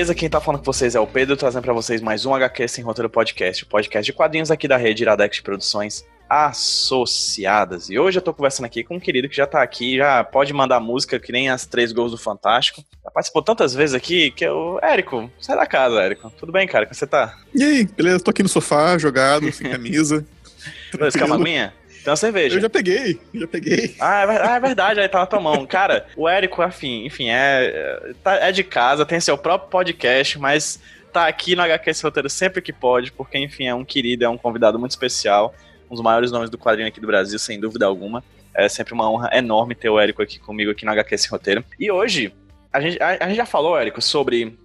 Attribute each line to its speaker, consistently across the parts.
Speaker 1: beleza? Quem tá falando com vocês é o Pedro, trazendo para vocês mais um HQ Sem Roteiro Podcast, o podcast de quadrinhos aqui da rede Iradex Produções Associadas. E hoje eu tô conversando aqui com um querido que já tá aqui, já pode mandar música que nem as três gols do Fantástico. Já participou tantas vezes aqui que é o Érico. Sai da casa, Érico. Tudo bem, cara? Como você tá?
Speaker 2: E aí, beleza? Tô aqui no sofá, jogado, sem camisa.
Speaker 1: Dois camaguinha? Tem uma cerveja.
Speaker 2: Eu já peguei, já peguei.
Speaker 1: Ah, é, ah, é verdade, aí tá na tua mão. Cara, o Érico, enfim, enfim é, tá, é de casa, tem seu próprio podcast, mas tá aqui no HQ Esse Roteiro sempre que pode, porque, enfim, é um querido, é um convidado muito especial, um dos maiores nomes do quadrinho aqui do Brasil, sem dúvida alguma. É sempre uma honra enorme ter o Érico aqui comigo aqui no HQ Esse Roteiro. E hoje, a gente, a, a gente já falou, Érico, sobre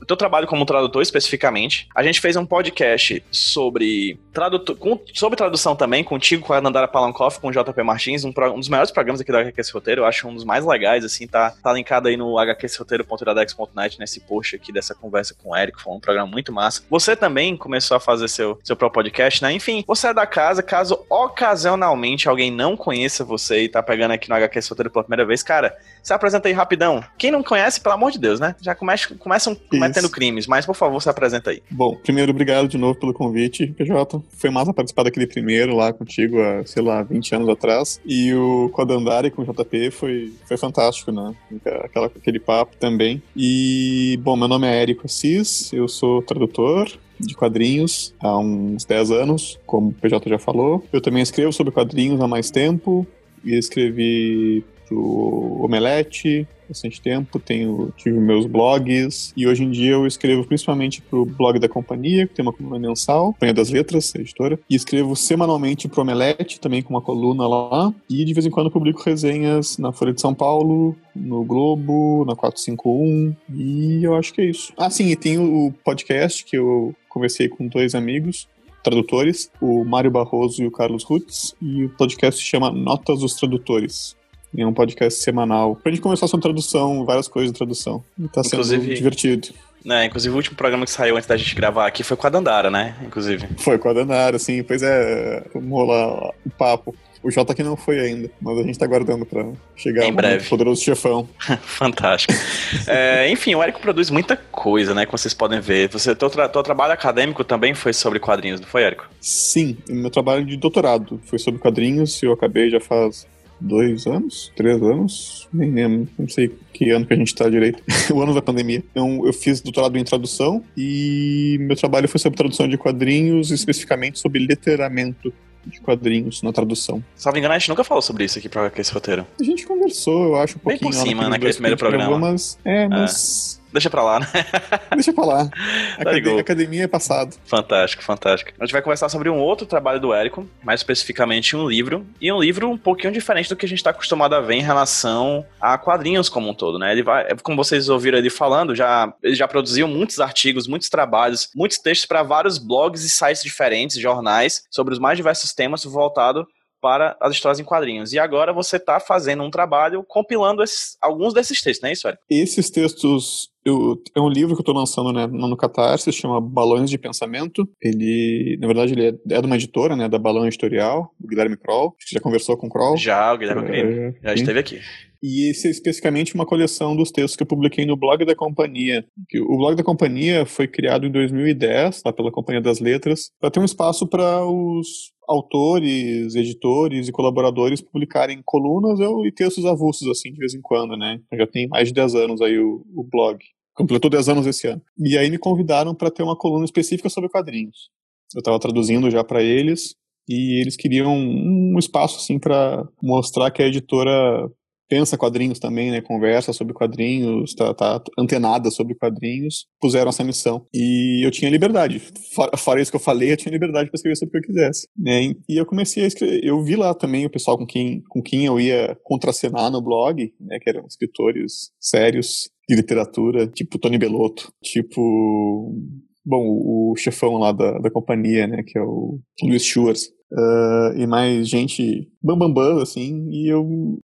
Speaker 1: o teu trabalho como tradutor especificamente. A gente fez um podcast sobre, tradutor, com, sobre tradução também, contigo, com a Nandara Palankoff, com o JP Martins, um, um, dos melhores programas aqui do HQS Roteiro, eu acho um dos mais legais, assim, tá, tá linkado aí no hqsroteiro.iradex.net, nesse post aqui dessa conversa com o Eric, foi um programa muito massa. Você também começou a fazer seu, seu próprio podcast, né? Enfim, você é da casa, caso ocasionalmente alguém não conheça você e tá pegando aqui no HQS Roteiro pela primeira vez, cara, se apresenta aí rapidão. Quem não conhece, pelo amor de Deus, né? Já começa, começa um, cometendo crimes, mas por favor, se apresenta aí.
Speaker 2: Bom, primeiro, obrigado de novo pelo convite, PJ. Foi massa participar daquele primeiro lá contigo, há, sei lá, 20 anos atrás. E o Codandari com o JP foi, foi fantástico, né? Aquela, aquele papo também. E, bom, meu nome é Érico Assis, eu sou tradutor, de quadrinhos há uns 10 anos, como o PJ já falou. Eu também escrevo sobre quadrinhos há mais tempo e escrevi pro Omelete, bastante tempo, tenho, tive meus blogs, e hoje em dia eu escrevo principalmente pro blog da companhia, que tem uma coluna mensal, Companhia das Letras, editora, e escrevo semanalmente pro Omelete, também com uma coluna lá, e de vez em quando publico resenhas na Folha de São Paulo, no Globo, na 451, e eu acho que é isso. Ah, sim, e tem o podcast que eu conversei com dois amigos, tradutores, o Mário Barroso e o Carlos Rutz, e o podcast se chama Notas dos Tradutores em um podcast semanal. Pra gente conversar sobre tradução, várias coisas de tradução. E tá inclusive, sendo divertido.
Speaker 1: Né, inclusive o último programa que saiu antes da gente gravar aqui foi com a Dandara, né? Inclusive.
Speaker 2: Foi com a Dandara, sim. Pois é, vamos rolar o papo. O Jota que não foi ainda, mas a gente tá aguardando pra chegar
Speaker 1: em breve.
Speaker 2: poderoso chefão.
Speaker 1: Fantástico. é, enfim, o Érico produz muita coisa, né? Como vocês podem ver. Você, teu, tra teu trabalho acadêmico também foi sobre quadrinhos, não foi, Érico?
Speaker 2: Sim, meu trabalho de doutorado foi sobre quadrinhos e eu acabei já faz dois anos, três anos, nem lembro, não sei que ano que a gente está direito, o ano da pandemia. Então, eu fiz doutorado em tradução e meu trabalho foi sobre tradução de quadrinhos, especificamente sobre letteramento de quadrinhos na tradução.
Speaker 1: Se não me engano, a gente nunca falou sobre isso aqui pra esse roteiro.
Speaker 2: A gente conversou, eu acho, um pouquinho.
Speaker 1: Bem por cima, naquele primeiro programa.
Speaker 2: Mas, é, mas... É.
Speaker 1: Deixa pra lá, né?
Speaker 2: Deixa pra lá. Tá academia, academia é passado.
Speaker 1: Fantástico, fantástico. A gente vai conversar sobre um outro trabalho do Érico, mais especificamente um livro, e um livro um pouquinho diferente do que a gente tá acostumado a ver em relação a quadrinhos como um todo, né? Ele vai, como vocês ouviram ele falando, já, ele já produziu muitos artigos, muitos trabalhos, muitos textos para vários blogs e sites diferentes, jornais, sobre os mais diversos temas voltado para as histórias em quadrinhos. E agora você está fazendo um trabalho compilando esses, alguns desses textos, não é isso, Eric?
Speaker 2: Esses textos eu, é um livro que eu estou lançando né, no Catarse, se chama Balões de Pensamento. Ele, na verdade, ele é, é de uma editora, né, da Balão Editorial, do Guilherme Kroll. Você já conversou com o Kroll?
Speaker 1: Já, o Guilherme é, já esteve aqui.
Speaker 2: E esse é especificamente uma coleção dos textos que eu publiquei no blog da companhia. O blog da companhia foi criado em 2010, tá, pela Companhia das Letras, para ter um espaço para os autores, editores e colaboradores publicarem colunas e textos avulsos, assim, de vez em quando, né? Já tem mais de 10 anos aí o, o blog. Completou 10 anos esse ano. E aí me convidaram para ter uma coluna específica sobre quadrinhos. Eu estava traduzindo já para eles e eles queriam um espaço assim para mostrar que a editora pensa quadrinhos também, né? Conversa sobre quadrinhos, tá, tá antenada sobre quadrinhos, puseram essa missão. E eu tinha liberdade. Fora, fora isso que eu falei, eu tinha liberdade para escrever sobre o que eu quisesse. Né? E eu comecei a escrever. Eu vi lá também o pessoal com quem, com quem eu ia contracenar no blog, né? Que eram escritores sérios de literatura, tipo Tony Bellotto, tipo bom, o chefão lá da, da companhia, né, que é o Luiz Schwartz, uh, e mais gente bambambam, bam, bam, assim, e eu,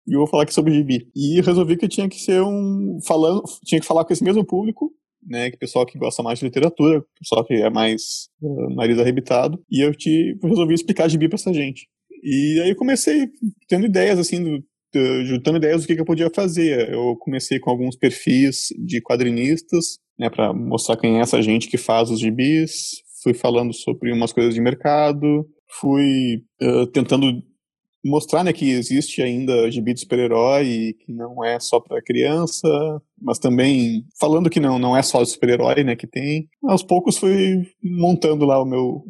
Speaker 2: eu vou falar aqui sobre gibi. E resolvi que tinha que ser um, falando, tinha que falar com esse mesmo público, né, que pessoal que gosta mais de literatura, pessoal que é mais uh, nariz arrebitado, e eu te resolvi explicar gibi pra essa gente. E aí eu comecei tendo ideias, assim, do, juntando ideias do que, que eu podia fazer. Eu comecei com alguns perfis de quadrinistas, né, para mostrar quem é essa gente que faz os gibis. Fui falando sobre umas coisas de mercado, fui uh, tentando mostrar né, que existe ainda gibi de super-herói, que não é só para criança, mas também falando que não, não é só super-herói né, que tem. Aos poucos fui montando lá o meu,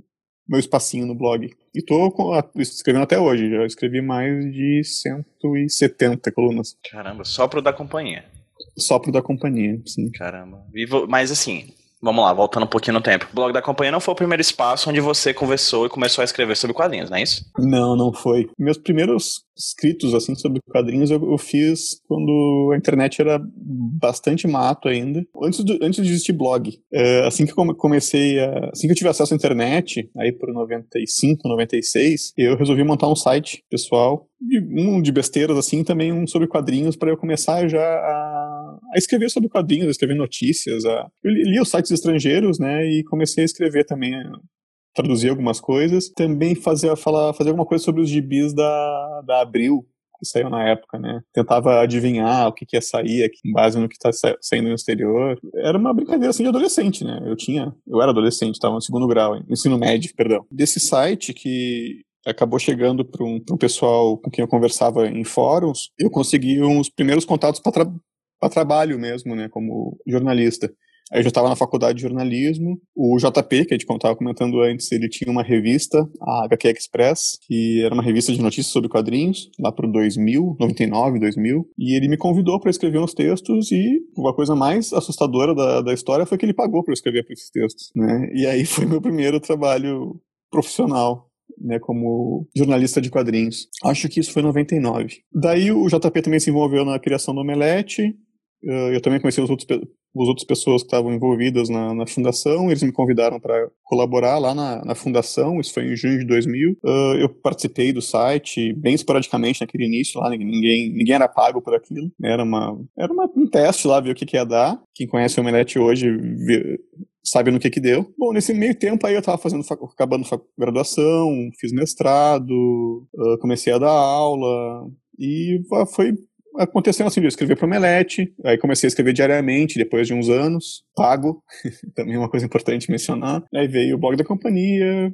Speaker 2: meu espacinho no blog. E tô escrevendo até hoje, já escrevi mais de 170 colunas.
Speaker 1: Caramba, só pro da companhia.
Speaker 2: Só pro da companhia, sim.
Speaker 1: Caramba. Mas assim, Vamos lá, voltando um pouquinho no tempo. O blog da companhia não foi o primeiro espaço onde você conversou e começou a escrever sobre quadrinhos, não é isso?
Speaker 2: Não, não foi. Meus primeiros escritos assim sobre quadrinhos eu, eu fiz quando a internet era bastante mato ainda, antes, do, antes de existir blog. É, assim que eu comecei, a, assim que eu tive acesso à internet, aí por 95, 96, eu resolvi montar um site pessoal, um de besteiras assim, também um sobre quadrinhos para eu começar já a, a, escrever sobre quadrinhos, a escrever notícias. A, eu li os sites estrangeiros, né, e comecei a escrever também traduzir algumas coisas, também fazer, falar, fazer alguma coisa sobre os gibis da, da Abril, que saiu na época, né? Tentava adivinhar o que, que ia sair aqui, com base no que está saindo no exterior. Era uma brincadeira assim de adolescente, né? Eu tinha, eu era adolescente, estava no segundo grau, ensino médio, perdão. Desse site que acabou chegando para um, um, pessoal com quem eu conversava em fóruns, eu consegui uns primeiros contatos para trabalho mesmo, né? Como jornalista. Aí eu já estava na faculdade de jornalismo. O JP, que a gente estava comentando antes, ele tinha uma revista, a HQ Express, que era uma revista de notícias sobre quadrinhos, lá pro 2000, 99, 2000. E ele me convidou para escrever uns textos e uma coisa mais assustadora da, da história foi que ele pagou para escrever para esses textos, né? E aí foi meu primeiro trabalho profissional né, como jornalista de quadrinhos. Acho que isso foi em 99. Daí o JP também se envolveu na criação do Omelete, eu também conheci os outros, as outras pessoas que estavam envolvidas na, na fundação, eles me convidaram para colaborar lá na, na, fundação, isso foi em junho de 2000. Uh, eu participei do site bem esporadicamente naquele início lá, ninguém, ninguém era pago por aquilo, era, uma, era uma, um teste lá, ver o que, que ia dar. Quem conhece o Omelete hoje vê, sabe no que que deu. Bom, nesse meio tempo aí eu tava fazendo, acabando graduação, fiz mestrado, uh, comecei a dar aula, e foi aconteceu assim, eu escrevi para o Omelete, aí comecei a escrever diariamente, depois de uns anos, pago, também é uma coisa importante mencionar. Aí veio o blog da companhia,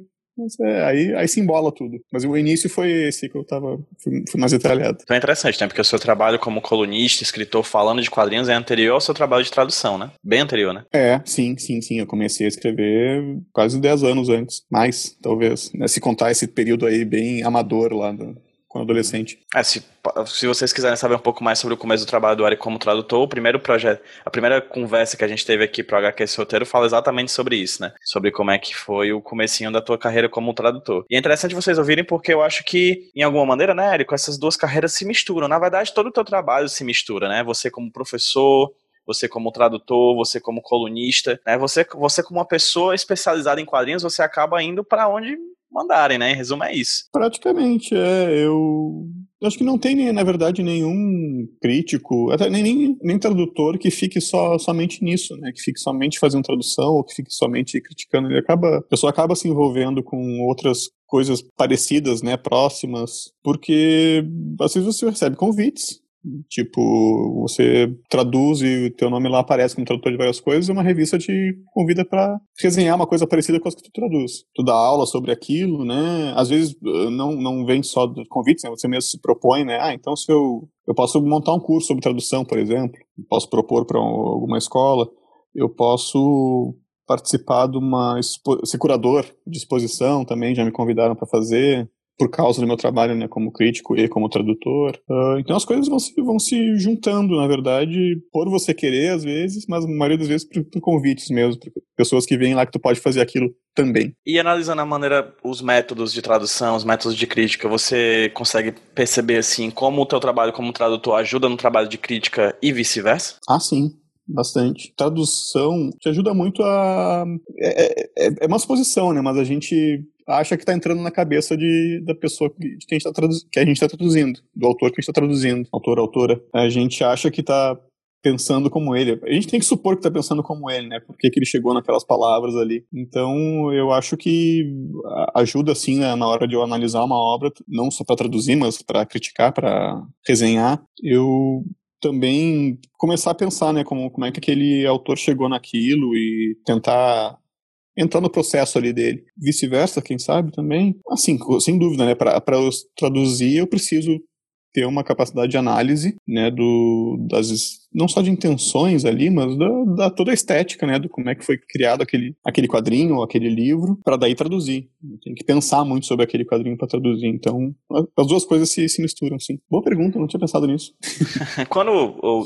Speaker 2: é, aí, aí se embola tudo. Mas o início foi esse que eu tava. Fui, fui, mais detalhado.
Speaker 1: Então é interessante, né? Porque o seu trabalho como colunista, escritor, falando de quadrinhos é anterior ao seu trabalho de tradução, né? Bem anterior, né?
Speaker 2: É, sim, sim, sim. Eu comecei a escrever quase 10 anos antes. Mais, talvez. Né? Se contar esse período aí bem amador lá do, adolescente.
Speaker 1: É, se, se vocês quiserem saber um pouco mais sobre o começo do trabalho do Eric como tradutor, o primeiro projeto, a primeira conversa que a gente teve aqui pro HQ esse roteiro fala exatamente sobre isso, né? Sobre como é que foi o comecinho da tua carreira como tradutor. E é interessante vocês ouvirem porque eu acho que, em alguma maneira, né, Eric, essas duas carreiras se misturam. Na verdade, todo o teu trabalho se mistura, né? Você como professor, você como tradutor, você como colunista, né? Você, você como uma pessoa especializada em quadrinhos, você acaba indo para onde mandarem, né? Em resumo, é isso.
Speaker 2: Praticamente, é. Eu acho que não tem, na verdade, nenhum crítico, até nem, nem, nem, tradutor que fique só, somente nisso, né? Que fique somente fazendo tradução ou que fique somente criticando. Ele acaba, a pessoa acaba se envolvendo com outras coisas parecidas, né? Próximas, porque às vezes você recebe convites Tipo, você traduz e o teu nome lá aparece como tradutor de várias coisas, e uma revista te convida para resenhar uma coisa parecida com as que tu traduz. Tu dá aula sobre aquilo, né? Às vezes eh, não, não vem só convites, né? você mesmo se propõe, né? Ah, então se eu, eu posso montar um curso sobre tradução, por exemplo, posso propor para alguma escola, eu posso participar de uma ser curador de exposição também, já me convidaram para fazer por causa do meu trabalho né, como crítico e como tradutor. Uh, então as coisas vão se, vão se juntando, na verdade, por você querer às vezes, mas a maioria das vezes por, por convites mesmo, por pessoas que vêm lá que tu pode fazer aquilo também.
Speaker 1: E analisando a maneira, os métodos de tradução, os métodos de crítica, você consegue perceber assim como o teu trabalho como tradutor ajuda no trabalho de crítica e vice-versa?
Speaker 2: Ah, sim bastante. Tradução te ajuda muito a. É, é, é uma suposição, né? Mas a gente acha que está entrando na cabeça de, da pessoa que, a gente está traduzindo, do autor que a gente está traduzindo, autor, autora. A gente acha que está pensando como ele. A gente tem que supor que está pensando como ele, né? Porque que ele chegou naquelas palavras ali. Então, eu acho que ajuda, assim, né, na hora de eu analisar uma obra, não só para traduzir, mas para criticar, para resenhar. Eu também começar a pensar, né, como, como é que aquele autor chegou naquilo e tentar entrar no processo ali dele. Vice-versa, quem sabe também. Assim, sem dúvida, né, para traduzir eu preciso ter uma capacidade de análise, né, do, das, não só de intenções ali, mas da, da toda a estética, né, do como é que foi criado aquele, aquele quadrinho ou aquele livro, para daí traduzir. Tem que pensar muito sobre aquele quadrinho para traduzir. Então, as duas coisas se, se misturam, sim. Boa pergunta, não tinha pensado nisso.
Speaker 1: Quando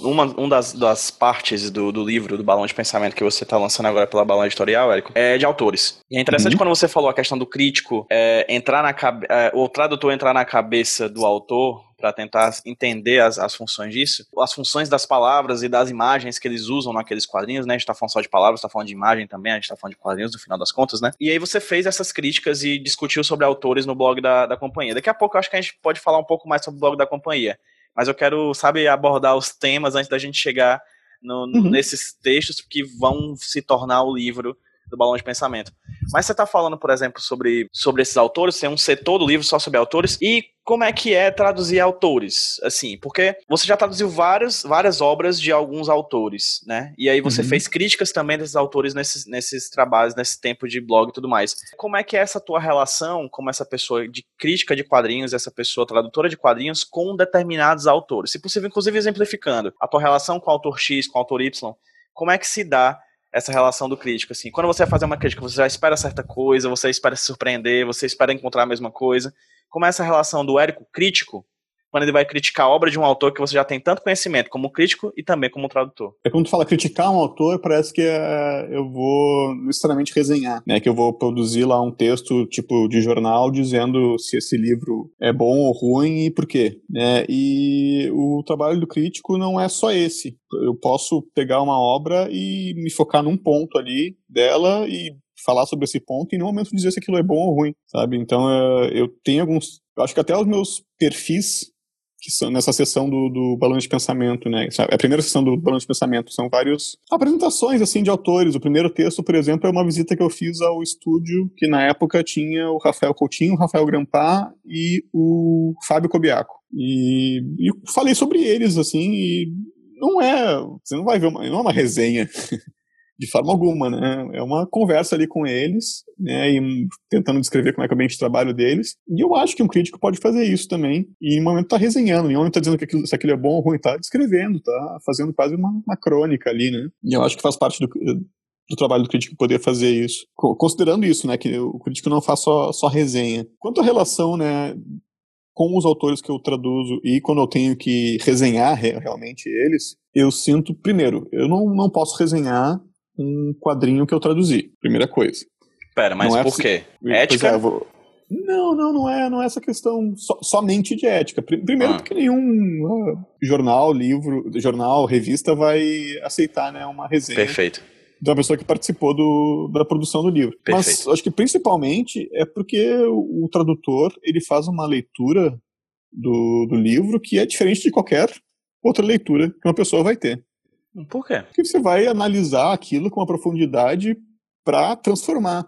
Speaker 1: uma, uma das, das partes do, do livro, do Balão de Pensamento, que você está lançando agora pela Balão Editorial, Érico, é de autores. E é interessante uhum. quando você falou a questão do crítico é, entrar na é, o tradutor entrar na cabeça do autor para tentar entender as, as funções disso, as funções das palavras e das imagens que eles usam naqueles quadrinhos, né? A gente tá falando só de palavras, tá falando de imagem também, a gente tá falando de quadrinhos no final das contas, né? E aí você fez essas críticas e discutiu sobre autores no blog da, da companhia. Daqui a pouco eu acho que a gente pode falar um pouco mais sobre o blog da companhia. Mas eu quero, sabe, abordar os temas antes da gente chegar no, uhum. nesses textos que vão se tornar o livro do balão de pensamento. Mas você está falando, por exemplo, sobre, sobre esses autores, tem um setor do livro só sobre autores, e como é que é traduzir autores, assim, porque você já traduziu várias, várias obras de alguns autores, né? E aí você uhum. fez críticas também desses autores nesses, nesses trabalhos, nesse tempo de blog e tudo mais. Como é que é essa tua relação como essa pessoa de crítica de quadrinhos, essa pessoa tradutora de quadrinhos com determinados autores? Se possível, inclusive exemplificando a tua relação com o autor X, com o autor Y, como é que se dá essa relação do crítico, assim. Quando você vai fazer uma crítica, você já espera certa coisa, você espera se surpreender, você espera encontrar a mesma coisa. Como é essa relação do Érico crítico quando ele vai criticar a obra de um autor que você já tem tanto conhecimento como crítico e também como tradutor.
Speaker 2: É quando tu fala criticar um autor, parece que é, eu vou necessariamente resenhar, né? Que eu vou produzir lá um texto tipo de jornal dizendo se esse livro é bom ou ruim e por quê, né? E o trabalho do crítico não é só esse. Eu posso pegar uma obra e me focar num ponto ali dela e falar sobre esse ponto e no momento dizer se aquilo é bom ou ruim, sabe? Então é, eu tenho alguns, acho que até os meus perfis que são nessa sessão do, do balão de pensamento, né? A primeira sessão do balão de pensamento são várias apresentações assim de autores. O primeiro texto, por exemplo, é uma visita que eu fiz ao estúdio que na época tinha o Rafael Coutinho, o Rafael Grampá e o Fábio Cobiaco. E, e falei sobre eles assim e não é, você não vai ver uma, não é uma resenha. de forma alguma, né? É uma conversa ali com eles, né? E tentando descrever como é que é o ambiente de trabalho deles. E eu acho que um crítico pode fazer isso também. E em um momento tá resenhando, em um momento tá dizendo que aquilo, se aquilo é bom ou ruim, tá descrevendo, tá fazendo quase uma, uma crônica ali, né? E eu acho que faz parte do, do trabalho do crítico poder fazer isso. Considerando isso, né, que o crítico não faz só, só resenha. Quanto à relação, né, com os autores que eu traduzo e quando eu tenho que resenhar realmente eles, eu sinto, primeiro, eu não, não posso resenhar um quadrinho que eu traduzi. Primeira coisa.
Speaker 1: Pera, mas é por quê? Ética? É, vou...
Speaker 2: Não, não, não é, não é essa questão so, somente de ética. Primeiro, ah. porque nenhum uh, jornal, livro, jornal, revista vai aceitar né, uma resenha.
Speaker 1: Perfeito.
Speaker 2: De uma pessoa que participou do, da produção do livro. Perfeito. Mas acho que principalmente é porque o, o tradutor ele faz uma leitura do, do livro que é diferente de qualquer outra leitura que uma pessoa vai ter.
Speaker 1: Por quê?
Speaker 2: Porque você vai analisar aquilo com uma profundidade para transformar.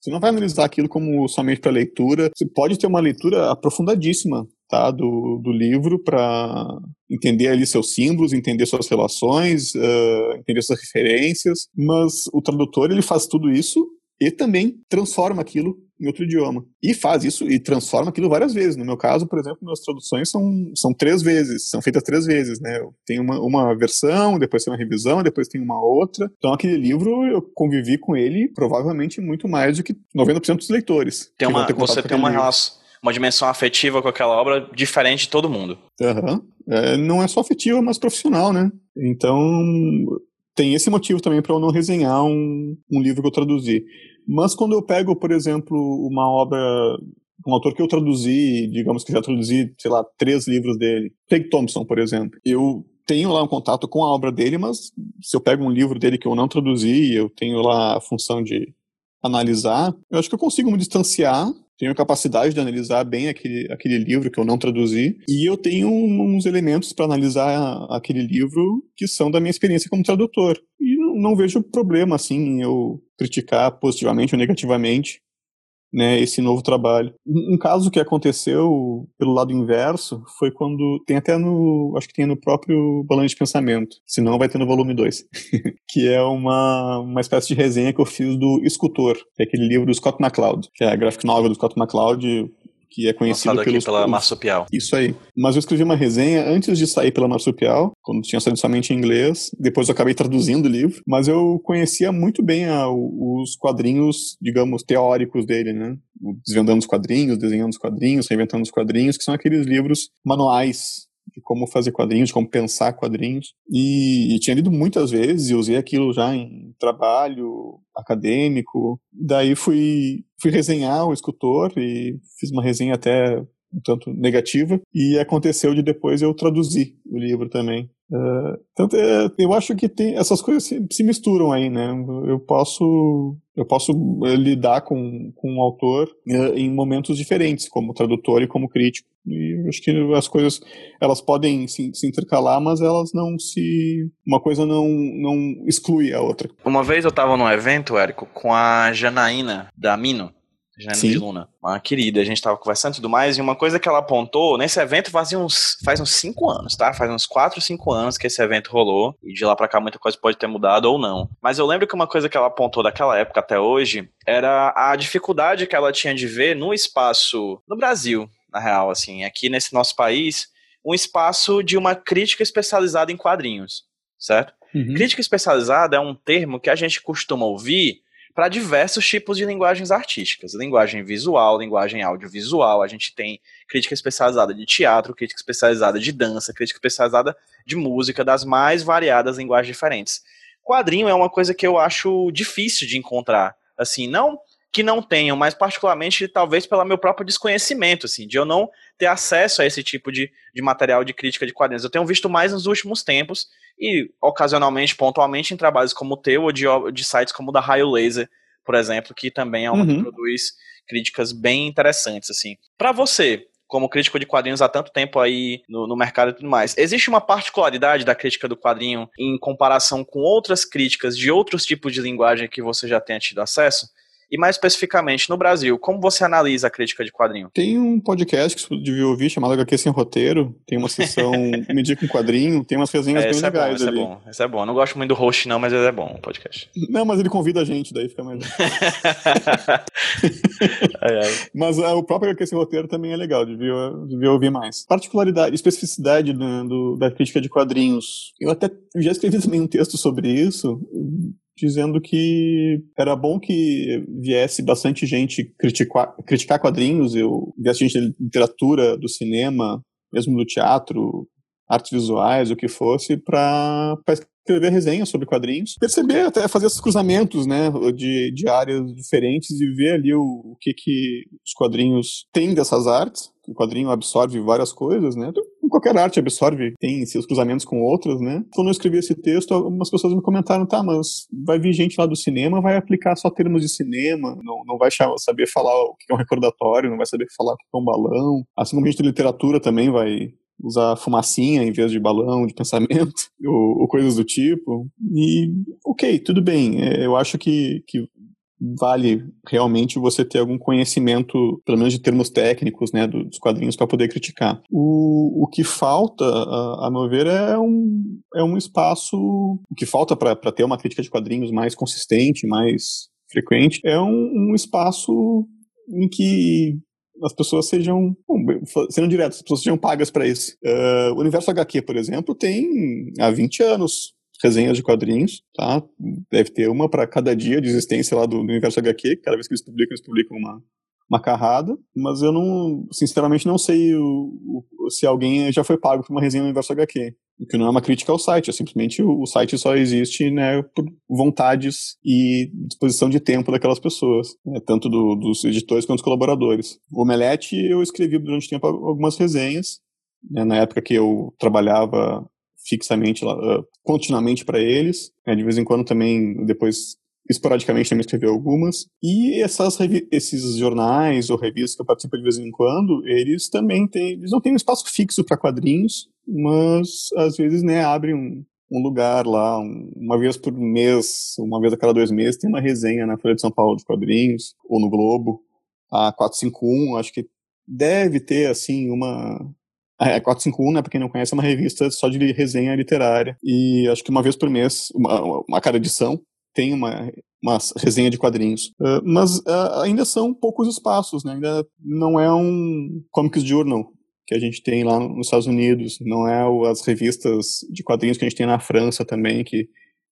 Speaker 2: Você não vai analisar aquilo como somente para leitura. Você pode ter uma leitura aprofundadíssima tá, do, do livro para entender ali seus símbolos, entender suas relações, uh, entender suas referências. Mas o tradutor ele faz tudo isso e também transforma aquilo em outro idioma. E faz isso e transforma aquilo várias vezes. No meu caso, por exemplo, minhas traduções são, são três vezes, são feitas três vezes, né? Eu tenho uma, uma versão, depois tem uma revisão, depois tem uma outra. Então aquele livro eu convivi com ele provavelmente muito mais do que 90% dos leitores.
Speaker 1: Tem uma, você tem uma relação uma dimensão afetiva com aquela obra diferente de todo mundo.
Speaker 2: Uhum. É, não é só afetiva, mas profissional, né? Então, tem esse motivo também para eu não resenhar um, um livro que eu traduzi. Mas quando eu pego, por exemplo, uma obra, um autor que eu traduzi, digamos que já traduzi, sei lá, três livros dele, Craig Thompson, por exemplo, eu tenho lá um contato com a obra dele, mas se eu pego um livro dele que eu não traduzi, eu tenho lá a função de analisar, eu acho que eu consigo me distanciar tenho capacidade de analisar bem aquele, aquele livro que eu não traduzi, e eu tenho uns elementos para analisar aquele livro que são da minha experiência como tradutor. E não, vejo problema, assim, eu criticar positivamente ou negativamente né, esse novo trabalho. Um caso que aconteceu pelo lado inverso foi quando tem até no, acho que tem no próprio Balanço de Pensamento, se não vai ter no volume 2, que é uma, uma espécie de resenha que eu fiz do Escultor, que é aquele livro do Scott McCloud, que é a graphic novel do Scott McCloud, que é conhecido
Speaker 1: Lançado
Speaker 2: pelos,
Speaker 1: aqui pela Marsupial.
Speaker 2: Isso aí. Mas eu escrevi uma resenha antes de sair pela Marsupial, quando tinha saído somente em inglês. Depois eu acabei traduzindo o livro. Mas eu conhecia muito bem a- os quadrinhos, digamos, teóricos dele, né? Desvendando os quadrinhos, desenhando os quadrinhos, reinventando os quadrinhos, que são aqueles livros manuais de como fazer quadrinhos, de como pensar quadrinhos. E, e tinha lido muitas vezes e usei aquilo já em trabalho acadêmico. Daí fui, fui resenhar o escultor e fiz uma resenha até um tanto negativa. E aconteceu de depois eu traduzir o livro também. É, eu acho que tem essas coisas se, se misturam aí, né? Eu posso eu posso eh, lidar com, com o autor eh, em momentos diferentes, como tradutor e como crítico. E acho que as coisas elas podem se, se intercalar, mas elas não se uma coisa não não exclui a outra.
Speaker 1: Uma vez eu tava num evento, Érico, com a Janaína da Mino. De Luna, uma querida, a gente tava conversando e tudo mais, e uma coisa que ela apontou, nesse evento fazia uns, faz uns 5 anos, tá? Faz uns 4, 5 anos que esse evento rolou, e de lá pra cá muita coisa pode ter mudado ou não. Mas eu lembro que uma coisa que ela apontou daquela época até hoje era a dificuldade que ela tinha de ver no espaço, no Brasil, na real, assim, aqui nesse nosso país, um espaço de uma crítica especializada em quadrinhos, certo? Crítica especializada é um termo que a gente costuma ouvir para diversos tipos de linguagens artísticas. Linguagem visual, linguagem audiovisual, a gente tem crítica especializada de teatro, crítica especializada de dança, crítica especializada de música, das mais variadas linguagens diferentes. Quadrinho é uma coisa que eu acho difícil de encontrar. Assim, não que não tenham, mas particularmente talvez pelo meu próprio desconhecimento, assim, de eu não ter acesso a esse tipo de, de material de crítica de quadrinhos. Eu tenho visto mais nos últimos tempos e ocasionalmente, pontualmente, em trabalhos como o teu ou de, de sites como o da Raio Laser, por exemplo, que também é uma
Speaker 2: Uhum.
Speaker 1: que produz críticas bem interessantes, assim. Para você, como crítico de quadrinhos há tanto tempo aí no, no mercado e tudo mais, existe uma particularidade da crítica do quadrinho em comparação com outras críticas de outros tipos de linguagem que você já tenha tido acesso? E mais especificamente, no Brasil, como você analisa a crítica de quadrinho?
Speaker 2: Tem um podcast que você devia ouvir chamado HQ Sem Roteiro. Tem uma sessão Me com Quadrinho, tem umas resenhas
Speaker 1: É,
Speaker 2: bem
Speaker 1: esse é bom,
Speaker 2: legais
Speaker 1: esse é bom, esse é bom. Eu não gosto muito do host, não, mas ele é bom, o podcast.
Speaker 2: Não, mas ele convida a gente, daí fica mais.
Speaker 1: Ai, ai.
Speaker 2: Mas ah, o próprio HQ Sem Roteiro também é legal, devia, devia ouvir mais. Particularidade, especificidade do- do- da crítica de quadrinhos. Eu até já escrevi também um texto sobre isso, dizendo que era bom que viesse bastante gente criticar, criticar quadrinhos, eu viesse gente da literatura, do cinema, mesmo do teatro, artes visuais, o que fosse, para escrever resenhas sobre quadrinhos, perceber até fazer esses cruzamentos, né, de, de áreas diferentes e ver ali o, o que que os quadrinhos têm dessas artes. O quadrinho absorve várias coisas, né? Qualquer arte absorve, tem seus cruzamentos com outras, né? Quando eu escrevi esse texto, algumas pessoas me comentaram, tá, mas vai vir gente lá do cinema, vai aplicar só termos de cinema, não, não vai saber falar o que é um recordatório, não vai saber falar o que é um balão. Assim como a gente de literatura também vai usar fumacinha em vez de balão de pensamento, ou, ou coisas do tipo. E, ok, tudo bem. É, Eu acho que, que vale realmente você ter algum conhecimento, pelo menos de termos técnicos, né, do- dos quadrinhos para poder criticar. O, o que falta, a, a meu ver, é um, é um espaço. O que falta para ter uma crítica de quadrinhos mais consistente, mais frequente, é um, um espaço em que as pessoas sejam, bom, sendo diretas, as pessoas sejam pagas para isso. Eh, o Universo HQ, por exemplo, tem há 20 anos resenhas de quadrinhos, tá? Deve ter uma para cada dia de existência lá do, do Universo HQ, cada vez que eles publicam, eles publicam uma, uma carrada, mas eu não, sinceramente, não sei o, o- se alguém já foi pago por uma resenha do Universo HQ. O que não é uma crítica ao site, é simplesmente o, o site só existe né, por vontades e disposição de tempo daquelas pessoas, né, tanto do- dos editores quanto dos colaboradores. O Omelete, eu escrevi durante tempo algumas resenhas, né, na época que eu trabalhava fixamente uh, continuamente para eles. né, de vez em quando também, depois esporadicamente também escreveu algumas. E essas, esses jornais ou revistas que eu participo de vez em quando, eles também têm, eles não têm um espaço fixo para quadrinhos, mas às vezes, né, abrem um, um lugar lá, um, uma vez por mês, uma vez a cada dois meses, tem uma resenha na Folha de São Paulo de quadrinhos, ou no Globo. A 451, acho que deve ter, assim, uma, a 451, né, pra quem não conhece, é uma revista só de resenha literária. E acho que uma vez por mês, uma, uma cada edição, tem uma, uma resenha de quadrinhos. Uh, mas uh, ainda são poucos espaços, né? Ainda não é um Comics Journal que a gente tem lá nos Estados Unidos, não é as revistas de quadrinhos que a gente tem na França também, que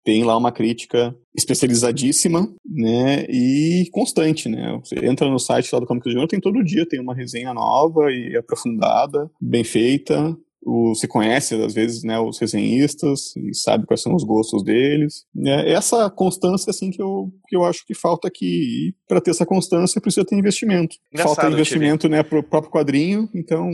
Speaker 2: tem lá uma crítica especializadíssima, né, e constante, né, você entra no site lá do Comics Journal, tem todo dia, tem uma resenha nova e aprofundada, bem feita, o, se conhece, às vezes, né, os resenhistas e sabe quais são os gostos deles. É essa constância, assim, que eu, que eu acho que falta aqui. E para ter essa constância, precisa ter investimento. Engraçado, falta investimento, né, pro próprio quadrinho, então,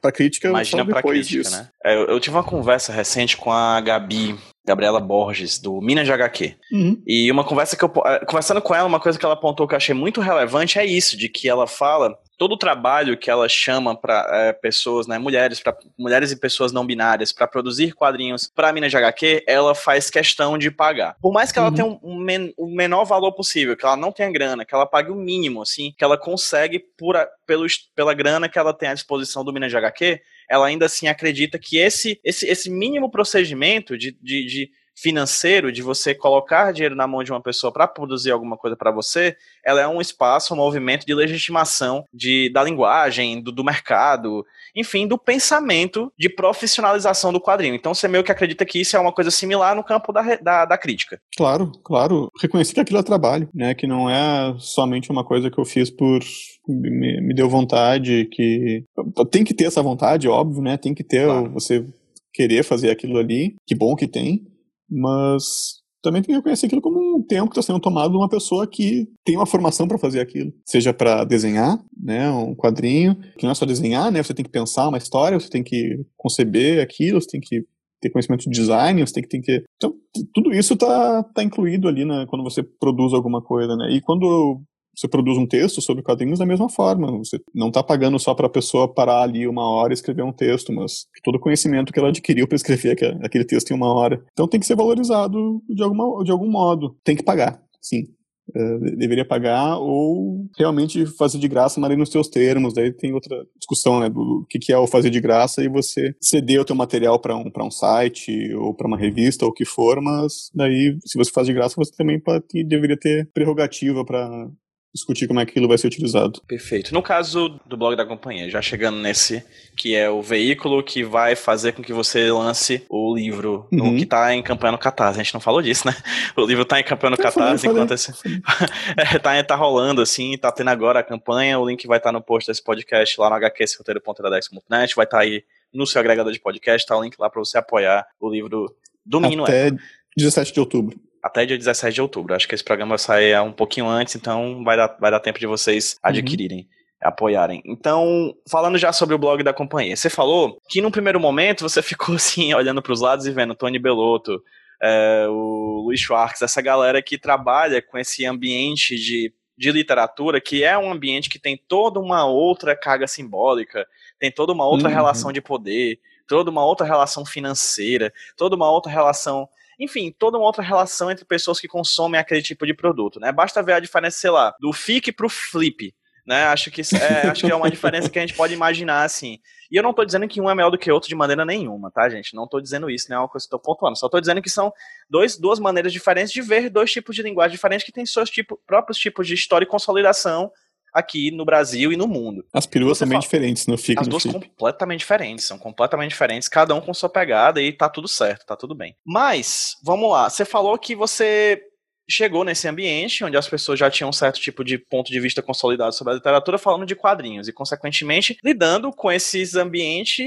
Speaker 2: para crítica,
Speaker 1: Imagina para crítica, disso. né? É, eu, eu tive uma conversa recente com a Gabi Gabriela Borges, do Minas de HQ. Uhum. E uma conversa que eu. Conversando com ela, uma coisa que ela apontou que eu achei muito relevante é isso, de que ela fala todo o trabalho que ela chama para é, eh, pessoas, né, mulheres, para mulheres e pessoas não binárias, para produzir quadrinhos para Minas de HQ, ela faz questão de pagar. Por mais que ela uhum. tenha um, um men o menor valor possível, que ela não tenha grana, que ela pague o mínimo, assim, que ela consegue por a, pelo, pela grana que ela tem à disposição do Minas de HQ, ela ainda assim acredita que esse, esse, esse mínimo procedimento de, de, de financeiro, de você colocar dinheiro na mão de uma pessoa para produzir alguma coisa para você, ela é um espaço, um movimento de legitimação de, da linguagem, do, do mercado, enfim, do pensamento de profissionalização do quadrinho. Então você meio que acredita que isso é uma coisa similar no campo da, da, da crítica.
Speaker 2: Claro, claro. Reconhecer que aquilo é trabalho, né? Que não é somente uma coisa que eu fiz por me, me deu vontade, que tem que ter essa vontade, óbvio, né? Tem que ter claro. você querer fazer aquilo ali. Que bom que tem, mas também tem que reconhecer aquilo como um tempo que está sendo tomado de uma pessoa que tem uma formação para fazer aquilo. Seja para desenhar, né, um quadrinho, que não é só desenhar, né, você tem que pensar uma história, você tem que conceber aquilo, você tem que ter conhecimento de design, você tem que, tem que... Então, tudo isso está tá incluído ali, né, quando você produz alguma coisa, né, e quando você produz um texto sobre quadrinhos da mesma forma. Você não está pagando só para a pessoa parar ali uma hora e escrever um texto, mas todo o conhecimento que ela adquiriu para escrever aquele texto em uma hora. Então tem que ser valorizado de, alguma, de algum modo. Tem que pagar, sim. Uh, deveria pagar ou realmente fazer de graça, mas nos seus termos. Daí tem outra discussão, né, do que, que é o fazer de graça e você ceder o teu material para um, um site ou para uma revista ou o que for, mas daí, se você faz de graça, você também pode, deveria ter prerrogativa para discutir como é que aquilo vai ser utilizado.
Speaker 1: Perfeito. No caso do blog da companhia, já chegando nesse, que é o veículo que vai fazer com que você lance o livro no, uhum. que está em campanha no Catarse. A gente não falou disso, né? O livro está em campanha no Eu Catarse falei, enquanto esse... é, tá, tá rolando assim, tá tendo agora a campanha, o link vai estar tá no post desse podcast lá no hqsroteiro.iradex.net, vai estar tá aí no seu agregador de podcast, tá o link lá para você apoiar o livro do
Speaker 2: Até 17 de outubro
Speaker 1: até dia 17 de outubro. Acho que esse programa sai um pouquinho antes, então vai dar, vai dar tempo de vocês uhum. adquirirem. Uhum. Apoiarem. Então, falando já sobre o blog da companhia, você falou que num primeiro momento você ficou assim, olhando para os lados e vendo Tony Belotto, é, o Luiz Schwartz, essa galera que trabalha com esse ambiente de, de literatura, que é um ambiente que tem toda uma outra carga simbólica, tem toda uma outra uhum. relação de poder, toda uma outra relação financeira, toda uma outra relação enfim, toda uma outra relação entre pessoas que consomem aquele tipo de produto, né? Basta ver a diferença, sei lá, do FIC pro Flip, né? Acho que, é, acho que é uma diferença que a gente pode imaginar, assim. E eu não tô dizendo que um é melhor do que o outro de maneira nenhuma, tá, gente? Não tô dizendo isso, não é uma coisa que eu tô pontuando. Só tô dizendo que são dois, duas maneiras diferentes de ver dois tipos de linguagem diferentes que têm seus tipo, próprios tipos de história e consolidação aqui no Brasil e no mundo.
Speaker 2: As peruas são bem diferentes no FIC
Speaker 1: As duas são completamente diferentes, são completamente diferentes, cada um com sua pegada e tá tudo certo, tá tudo bem. Mas, vamos lá, você falou que você chegou nesse ambiente onde as pessoas já tinham um certo tipo de ponto de vista consolidado sobre a literatura falando de quadrinhos e consequentemente lidando com esses ambientes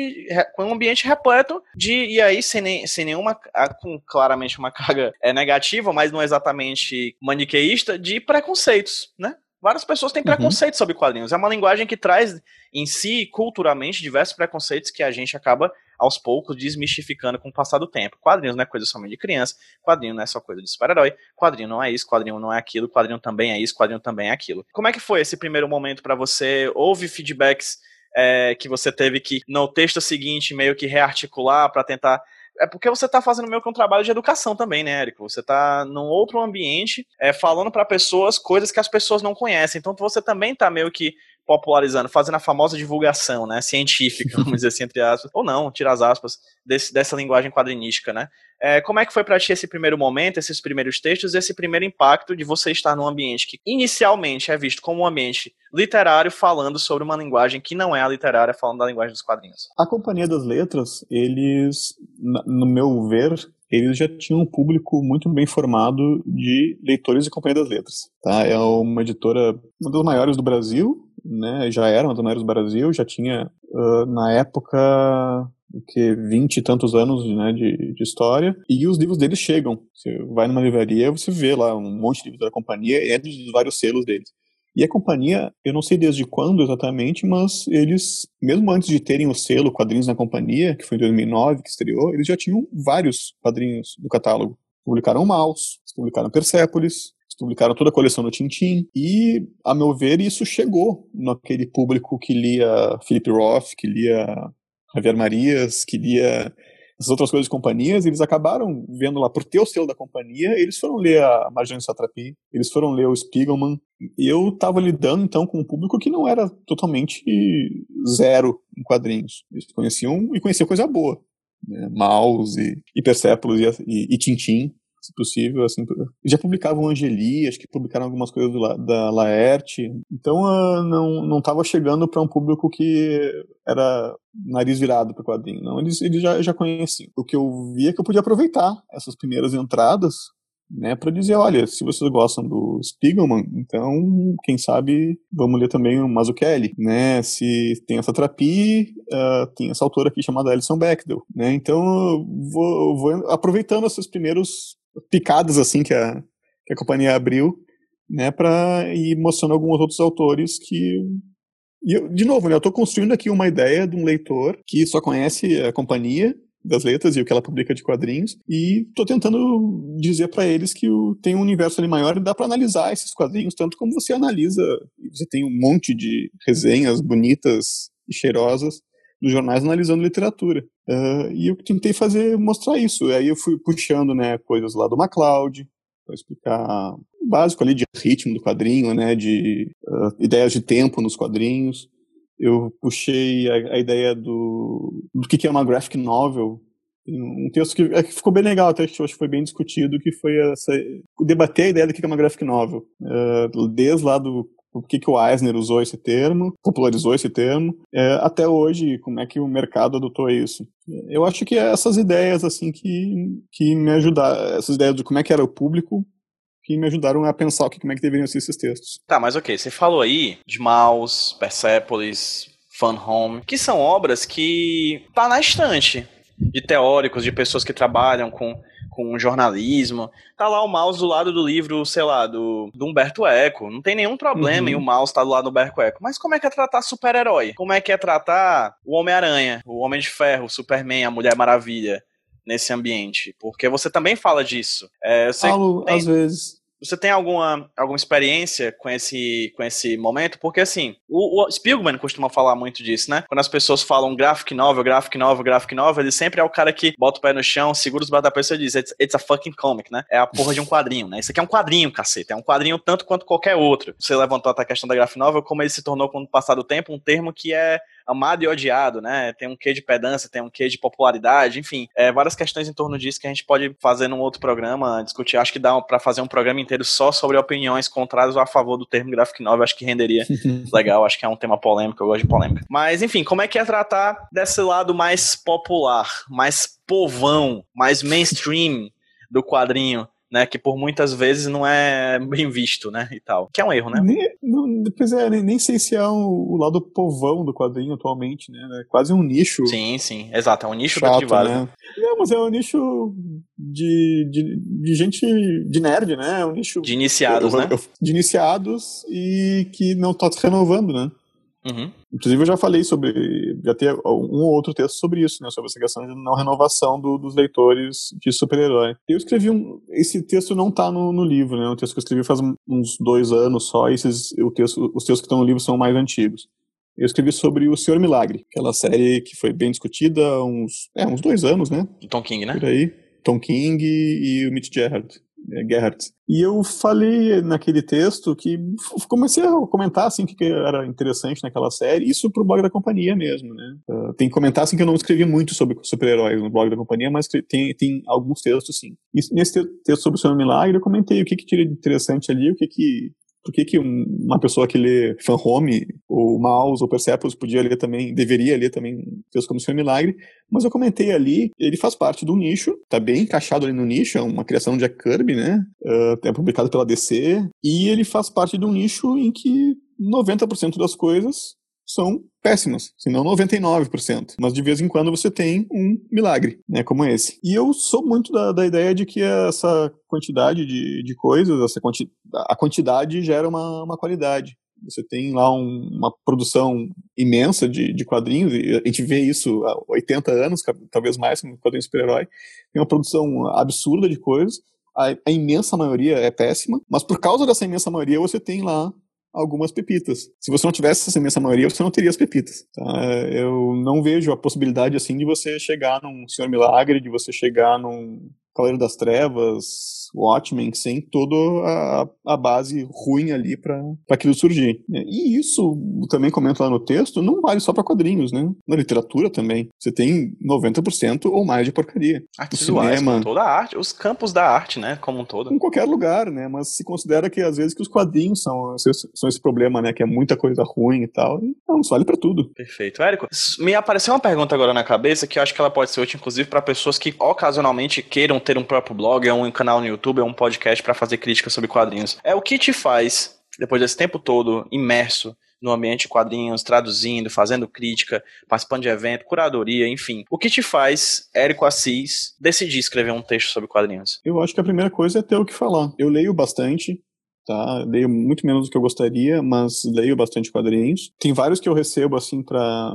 Speaker 1: com um ambiente repleto de e aí sem, nem, sem nenhuma com claramente uma carga é, negativa mas não exatamente maniqueísta de preconceitos né Várias pessoas têm preconceito uhum. sobre quadrinhos. É uma linguagem que traz em si, culturalmente, diversos preconceitos que a gente acaba aos poucos desmistificando com o passar do tempo. Quadrinhos não é coisa somente de criança, quadrinho não é só coisa de super-herói, quadrinho não é isso, quadrinho não é aquilo, quadrinho também é isso, quadrinho também é aquilo. Como é que foi esse primeiro momento para você? Houve feedbacks é, que você teve que, no texto seguinte, meio que rearticular para tentar é porque você está fazendo meio que um trabalho de educação também, né, Érico? Você está num outro ambiente, é, falando para pessoas coisas que as pessoas não conhecem. Então você também está meio que popularizando, fazendo a famosa divulgação, né, científica, vamos dizer assim, entre aspas, ou não, tira as aspas, desse, dessa linguagem quadrinística, né. É, como é que foi para ti esse primeiro momento, esses primeiros textos, esse primeiro impacto de você estar num ambiente que inicialmente é visto como um ambiente literário, falando sobre uma linguagem que não é a literária, falando da linguagem dos quadrinhos?
Speaker 2: A Companhia das Letras, eles, no meu ver, eles já tinham um público muito bem formado de leitores de Companhia das Letras. Tá? É uma editora, uma das maiores do Brasil, né? já era do Brasil, já tinha, uh, na época, que vinte e tantos anos né, de, de, história, e os livros deles chegam. Você vai numa livraria, você vê lá um monte de livros da companhia, é dos vários selos deles. E a companhia, eu não sei desde quando exatamente, mas eles, mesmo antes de terem o selo Quadrinhos na Companhia, que foi em 2009 que estreou, eles já tinham vários quadrinhos no catálogo. Publicaram Maus, publicaram Persepolis, publicaram toda a coleção do Tintin, e, a meu ver, isso chegou naquele público que lia Philip Roth, que lia Javier Marias, que lia essas outras coisas de companhias, eles acabaram vendo lá, por ter o selo da companhia, eles foram ler a Marjane Satrapi, eles foram ler o Spiegelman, eu estava lidando então com um público que não era totalmente zero em quadrinhos. Eles conheciam e conheciam coisa boa. Né? Maus e, e e, e, Tintin, se possível. Assim, já publicavam Angeli, acho que publicaram algumas coisas do, da Laerte. Então uh, não não estava chegando para um público que era nariz virado para o quadrinho. Não, eles, eles já, já conheciam. O que eu via é que eu podia aproveitar essas primeiras entradas né, para dizer, olha, se vocês gostam do Spiegelman, então, quem sabe, vamos ler também o Mazzucchelli, né, se tem essa Trapi, uh, tem essa autora aqui chamada Alison Bechdel, né, então, vou, vou aproveitando esses primeiros picadas assim que a, que a companhia abriu, né, para ir mostrando alguns outros autores que e eu, de novo, né, eu estou construindo aqui uma ideia de um leitor que só conhece a companhia das letras e o que ela publica de quadrinhos e estou tentando dizer para eles que o, tem um universo ali maior e dá para analisar esses quadrinhos tanto como você analisa você tem um monte de resenhas bonitas e cheirosas dos jornais analisando literatura. Uh, e eu tentei fazer, mostrar isso. Aí eu fui puxando, né, coisas lá do MacLeod, para explicar o básico ali de ritmo do quadrinho, né, de uh, ideias de tempo nos quadrinhos. Eu puxei a, a ideia do, do que é uma graphic novel, um texto que, é, que, ficou bem legal, até que acho que foi bem discutido, que foi essa, debater a ideia do que é uma graphic novel. Uh, desde lá do por que, que o Eisner usou esse termo, popularizou esse termo, é, até hoje, como é que o mercado adotou isso. Eu acho que é essas ideias, assim, que, que me ajudaram, essas ideias de como é que era o público, que me ajudaram a pensar como é que deveriam ser esses textos.
Speaker 1: Tá, mas ok, você falou aí de Maus, Persepolis, Fun Home, que são obras que tá na estante de teóricos, de pessoas que trabalham com com jornalismo. Tá lá o mouse do lado do livro, sei lá, do, do Humberto Eco. Não tem nenhum problema uhum. em o mouse tá do lado do Humberto Eco. Mas como é que é tratar super-herói? Como é que é tratar o Homem-Aranha, o Homem de Ferro, o Superman, a Mulher Maravilha? Nesse ambiente, porque você também fala disso.
Speaker 2: É, Falo, tem... às vezes.
Speaker 1: Você tem alguma, alguma experiência com esse, com esse momento? Porque, assim, o, o Spielman costuma falar muito disso, né? Quando as pessoas falam graphic novel, graphic novel, graphic novel, ele sempre é o cara que bota o pé no chão, segura os braços da pessoa e diz it's, it's, a fucking comic, né? É a porra de um quadrinho, né? Isso aqui é um quadrinho, caceta. É um quadrinho tanto quanto qualquer outro. Você levantou até a questão da graphic novel, como ele se tornou, com o passar do tempo, um termo que é amado e odiado, né? Tem um quê de pedância, tem um quê de popularidade, enfim, é, várias questões em torno disso que a gente pode fazer num outro programa, discutir. Acho que dá para fazer um programa inteiro só sobre opiniões contrárias ou a favor do termo graphic novel. Acho que renderia legal. Acho que é um tema polêmico. Eu gosto de polêmica. Mas, enfim, como é que é tratar desse lado mais popular, mais povão, mais mainstream do quadrinho? Né? Que por muitas vezes não é bem visto, né? E tal. Que é um erro, né?
Speaker 2: Nem, não, depois é, nem, nem sei se é o, o, lado povão do quadrinho atualmente, né? É quase um nicho.
Speaker 1: Sim, sim, exato. É um nicho chato, da
Speaker 2: né? Não, mas é um nicho de, de, de, gente de nerd, né? É um nicho.
Speaker 1: De iniciados, eu, né?
Speaker 2: de iniciados e que não tá se renovando, né? Uhum. Inclusive eu já falei sobre já ter um ou outro texto sobre isso, né? Sobre essa questão de não renovação do, dos leitores de super-herói. Eu escrevi um. Esse texto não está no, no, livro, né? É um texto que eu escrevi faz uns dois anos só, e esses, o texto, os textos que estão no livro são mais antigos. Eu escrevi sobre o Senhor Milagre, aquela série que foi bem discutida há uns, é, uns dois anos, né?
Speaker 1: Tom King, né?
Speaker 2: Por aí. Tom King e o Mitch Gerhard. É, Gerhardt. E eu falei naquele texto que comecei a comentar assim que era interessante naquela série, isso pro blog da companhia mesmo, né? Uh, tem que comentar assim que eu não escrevi muito sobre super-heróis no blog da companhia, mas tem, tem alguns textos sim. E nesse texto sobre o Senhor Milagre eu comentei o que que tira de interessante ali, o que que por que, que uma pessoa que lê Fan Home, ou Mouse, ou Persepolis podia ler também, deveria ler também Deus como Seu Milagre, mas eu comentei ali, ele faz parte do nicho, tá bem encaixado ali no nicho, é uma criação de Jack Kirby, né, uh, é publicado pela DC, e ele faz parte de um nicho em que 90% das coisas são péssimas, se não 99%. Mas de vez em quando você tem um milagre, né, como esse. E eu sou muito da, da ideia de que essa quantidade de, de coisas, essa quanti a quantidade gera uma, uma qualidade. Você tem lá um, uma produção imensa de, de quadrinhos, e a gente vê isso há 80 anos, talvez mais, com quadrinho super-herói. Tem uma produção absurda de coisas. A, a, imensa maioria é péssima, mas por causa dessa imensa maioria você tem lá algumas pepitas. Se você não tivesse essa imensa maioria, você não teria as pepitas. Tá? Eu não vejo a possibilidade assim de você chegar num Senhor Milagre, de você chegar num Cavaleiro das Trevas, Watchmen, sem toda a, a base ruim ali para aquilo surgir. E isso, também comento lá no texto, não vale só para quadrinhos, né? Na literatura também. Você tem 90% ou mais de porcaria.
Speaker 1: Artes cinema, toda a arte, os campos da arte, né? Como um todo.
Speaker 2: Em qualquer lugar, né? Mas se considera que às vezes que os quadrinhos são, são esse problema, né? Que é muita coisa ruim e tal. Não, isso vale para tudo.
Speaker 1: Perfeito. Érico, me apareceu uma pergunta agora na cabeça que eu acho que ela pode ser útil, inclusive, para pessoas que ocasionalmente queiram ter um próprio blog, é um canal no YouTube, é um podcast para fazer críticas sobre quadrinhos. É o que te faz, depois desse tempo todo imerso no ambiente de quadrinhos, traduzindo, fazendo crítica, participando de evento, curadoria, enfim. O que te faz, Érico Assis, decidir escrever um texto sobre quadrinhos?
Speaker 2: Eu acho que a primeira coisa é ter o que falar. Eu leio bastante, tá? Leio muito menos do que eu gostaria, mas leio bastante quadrinhos. Tem vários que eu recebo, assim, para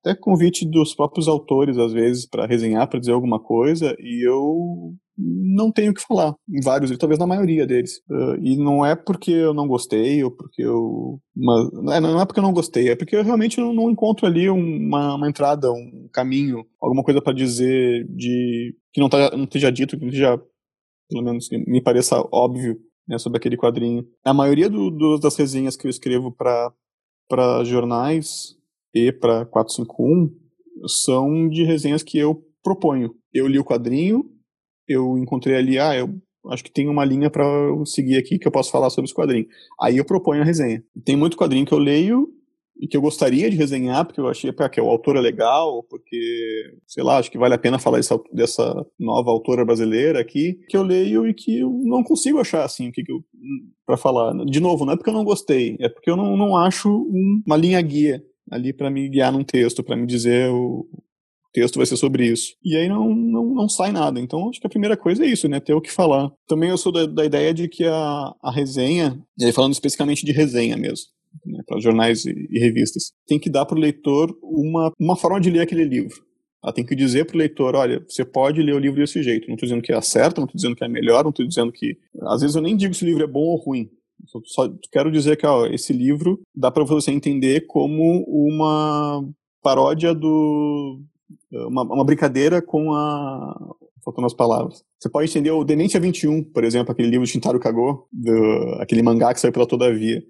Speaker 2: até convite dos próprios autores, às vezes, para resenhar, para dizer alguma coisa, e eu não tenho o que falar em vários, talvez na maioria deles. Uh, e não é porque eu não gostei, ou porque eu. Uma, não é porque eu não gostei, é porque eu realmente não, não encontro ali uma, uma, entrada, um caminho, alguma coisa para dizer de que não, tá, não esteja dito, que já, pelo menos, me pareça óbvio né, sobre aquele quadrinho. A maioria do, do, das resenhas que eu escrevo para jornais e para 451 são de resenhas que eu proponho. Eu li o quadrinho, eu encontrei ali, ah, eu acho que tem uma linha para eu seguir aqui que eu posso falar sobre esse quadrinho. Aí eu proponho a resenha. Tem muito quadrinho que eu leio e que eu gostaria de resenhar, porque eu achei que o autor é legal, porque, sei lá, acho que vale a pena falar dessa, dessa nova autora brasileira aqui, que eu leio e que eu não consigo achar, assim, o que, que eu. para falar. De novo, não é porque eu não gostei, é porque eu não, não acho um, uma linha guia ali para me guiar num texto, para me dizer o, texto vai ser sobre isso. E aí não, não, não sai nada. Então acho que a primeira coisa é isso, né? Ter o que falar. Também eu sou da, da ideia de que a, a resenha, e aí falando especificamente de resenha mesmo, né, para jornais e, e, revistas, tem que dar para o leitor uma, uma forma de ler aquele livro. Ela tem que dizer para o leitor, olha, você pode ler o livro desse jeito. Não estou dizendo que é certo, não estou dizendo que é melhor, não estou dizendo que... Às vezes eu nem digo se o livro é bom ou ruim. Só quero dizer que ó, esse livro dá para você entender como uma paródia do, uma, uma brincadeira com a. Faltando as palavras. Você pode entender o Demência 21, por exemplo, aquele livro de Shintaro Kago, do, aquele mangá que saiu pela Todavia.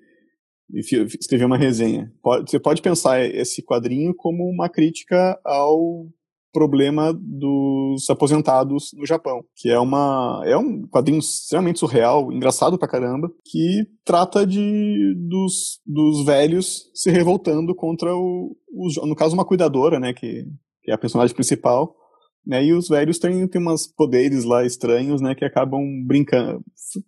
Speaker 2: E escreveu uma resenha. Pode, você pode pensar esse quadrinho como uma crítica ao problema dos aposentados no Japão, que é uma é um quadrinho extremamente surreal, engraçado pra caramba, que trata de dos, dos velhos se revoltando contra o, o no caso uma cuidadora, né, que que é a personagem principal, né? E os velhos têm, têm umas poderes lá estranhos, né? Que acabam brincando,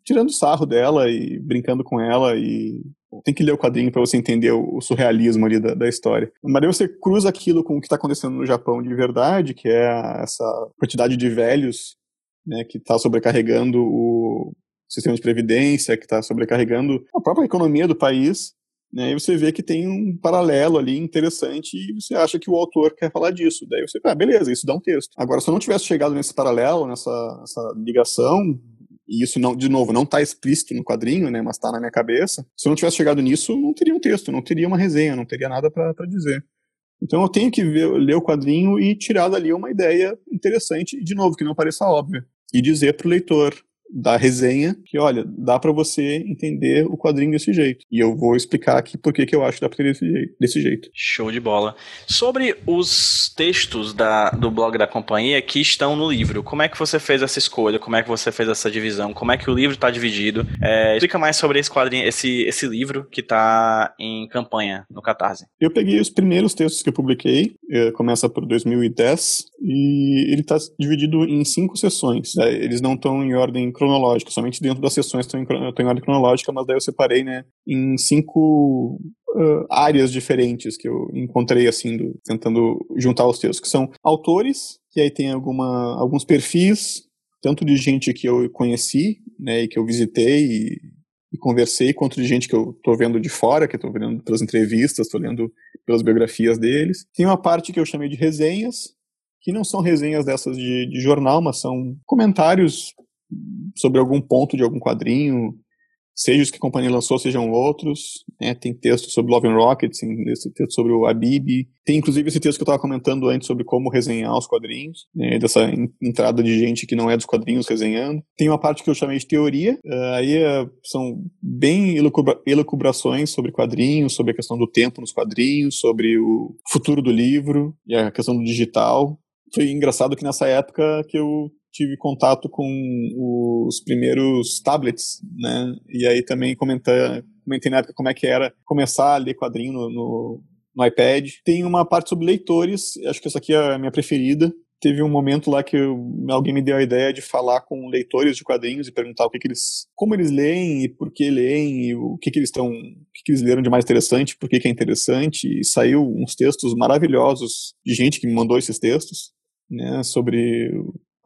Speaker 2: tirando sarro dela e brincando com ela e tem que ler o quadrinho para você entender o, surrealismo ali da, da, história. Mas aí você cruza aquilo com o que está acontecendo no Japão de verdade, que é essa quantidade de velhos, né? Que está sobrecarregando o sistema de previdência, que está sobrecarregando a própria economia do país né, e você vê que tem um paralelo ali interessante e você acha que o autor quer falar disso. Daí você, ah, beleza, isso dá um texto. Agora, se eu não tivesse chegado nesse paralelo, nessa, nessa ligação, e isso não, de novo, não está explícito no quadrinho, né, mas está na minha cabeça. Se eu não tivesse chegado nisso, não teria um texto, não teria uma resenha, não teria nada para dizer. Então eu tenho que ver, ler o quadrinho e tirar dali uma ideia interessante, de novo, que não pareça óbvia. E dizer para o leitor, da resenha que, olha, dá para você entender o quadrinho desse jeito. E eu vou explicar aqui por que eu acho que dá pra ter desse jeito, desse jeito.
Speaker 1: Show de bola. Sobre os textos da, do blog da companhia que estão no livro, como é que você fez essa escolha? Como é que você fez essa divisão? Como é que o livro está dividido? É, explica mais sobre esse quadrinho, esse, esse livro que está em campanha no Catarse.
Speaker 2: Eu peguei os primeiros textos que eu publiquei, eh, começa por 2010, e ele está dividido em cinco sessões. Né? Eles não estão em ordem cronológica, somente dentro das sessões estão em, em ordem cronológica, mas daí eu separei né, em cinco uh, áreas diferentes que eu encontrei assim, do, tentando juntar os textos, que são autores, que aí tem alguma, alguns perfis, tanto de gente que eu conheci, né, e que eu visitei e, e conversei, quanto de gente que eu estou vendo de fora, que estou vendo pelas entrevistas, estou lendo pelas biografias deles. Tem uma parte que eu chamei de resenhas, que não são resenhas dessas de, de jornal, mas são comentários sobre algum ponto de algum quadrinho, seja os que a companhia lançou, sejam outros. Né? Tem texto sobre Love and Rockets, tem texto sobre o Abib. Tem inclusive esse texto que eu estava comentando antes sobre como resenhar os quadrinhos, né? dessa entrada de gente que não é dos quadrinhos resenhando. Tem uma parte que eu chamei de teoria, uh, aí uh, são bem elucubrações sobre quadrinhos, sobre a questão do tempo nos quadrinhos, sobre o futuro do livro e a questão do digital. Foi engraçado que nessa época que eu tive contato com os primeiros tablets, né? E aí também comentei, comentei na época como é que era começar a ler quadrinho no, no, no iPad. Tem uma parte sobre leitores, acho que essa aqui é a minha preferida, teve um momento lá que eu, alguém me deu a ideia de falar com leitores de quadrinhos e perguntar o que, que eles, como eles leem e por que leem e o que, que eles estão, que, que eles leram de mais interessante, por que, que é interessante e saiu uns textos maravilhosos de gente que me mandou esses textos, né, sobre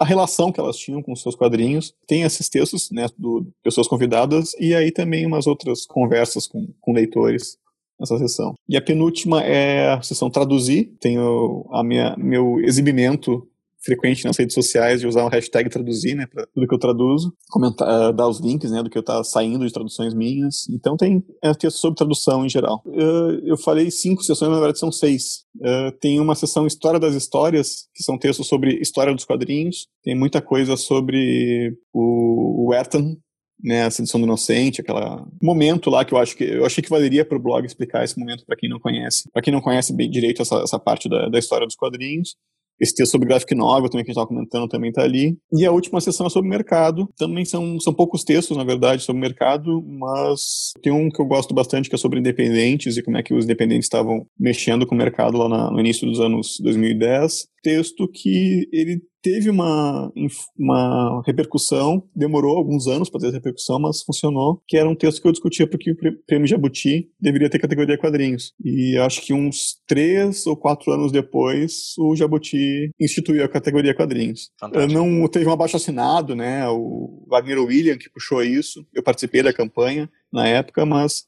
Speaker 2: a relação que elas tinham com os seus quadrinhos. Tem esses textos, né, do pessoas convidadas e aí também umas outras conversas com, com leitores nessa sessão. E a penúltima é a sessão traduzir. Tenho a minha meu exibimento frequente nas redes sociais de usar o hashtag traduzir, né, para tudo que eu traduzo, comentar, uh, dar os links, né, do que eu tá saindo de traduções minhas. Então tem é, texto sobre tradução em geral. Uh, eu falei cinco sessões, na verdade são seis. Uh, tem uma sessão História das Histórias, que são textos sobre história dos quadrinhos. Tem muita coisa sobre o, o Ethan, né, a sedução do inocente, aquele momento lá que eu acho que eu achei que valeria para o blog explicar esse momento para quem não conhece, para quem não conhece bem direito essa, essa parte da, da história dos quadrinhos. Esse texto sobre graphic novel também que a gente estava comentando também está ali. E a última sessão é sobre mercado. Também são, são poucos textos, na verdade, sobre mercado, mas tem um que eu gosto bastante que é sobre independentes e como é que os independentes estavam mexendo com o mercado lá na, no início dos anos 2010. Texto que ele teve uma, uma repercussão, demorou alguns anos para ter essa repercussão, mas funcionou, que era um texto que eu discutia porque o prêmio Jabuti deveria ter categoria quadrinhos. E acho que uns três ou quatro anos depois, o Jabuti instituiu a categoria quadrinhos. Fantástico. Não teve um abaixo assinado, né? O Wagner William que puxou isso. Eu participei da campanha na época, mas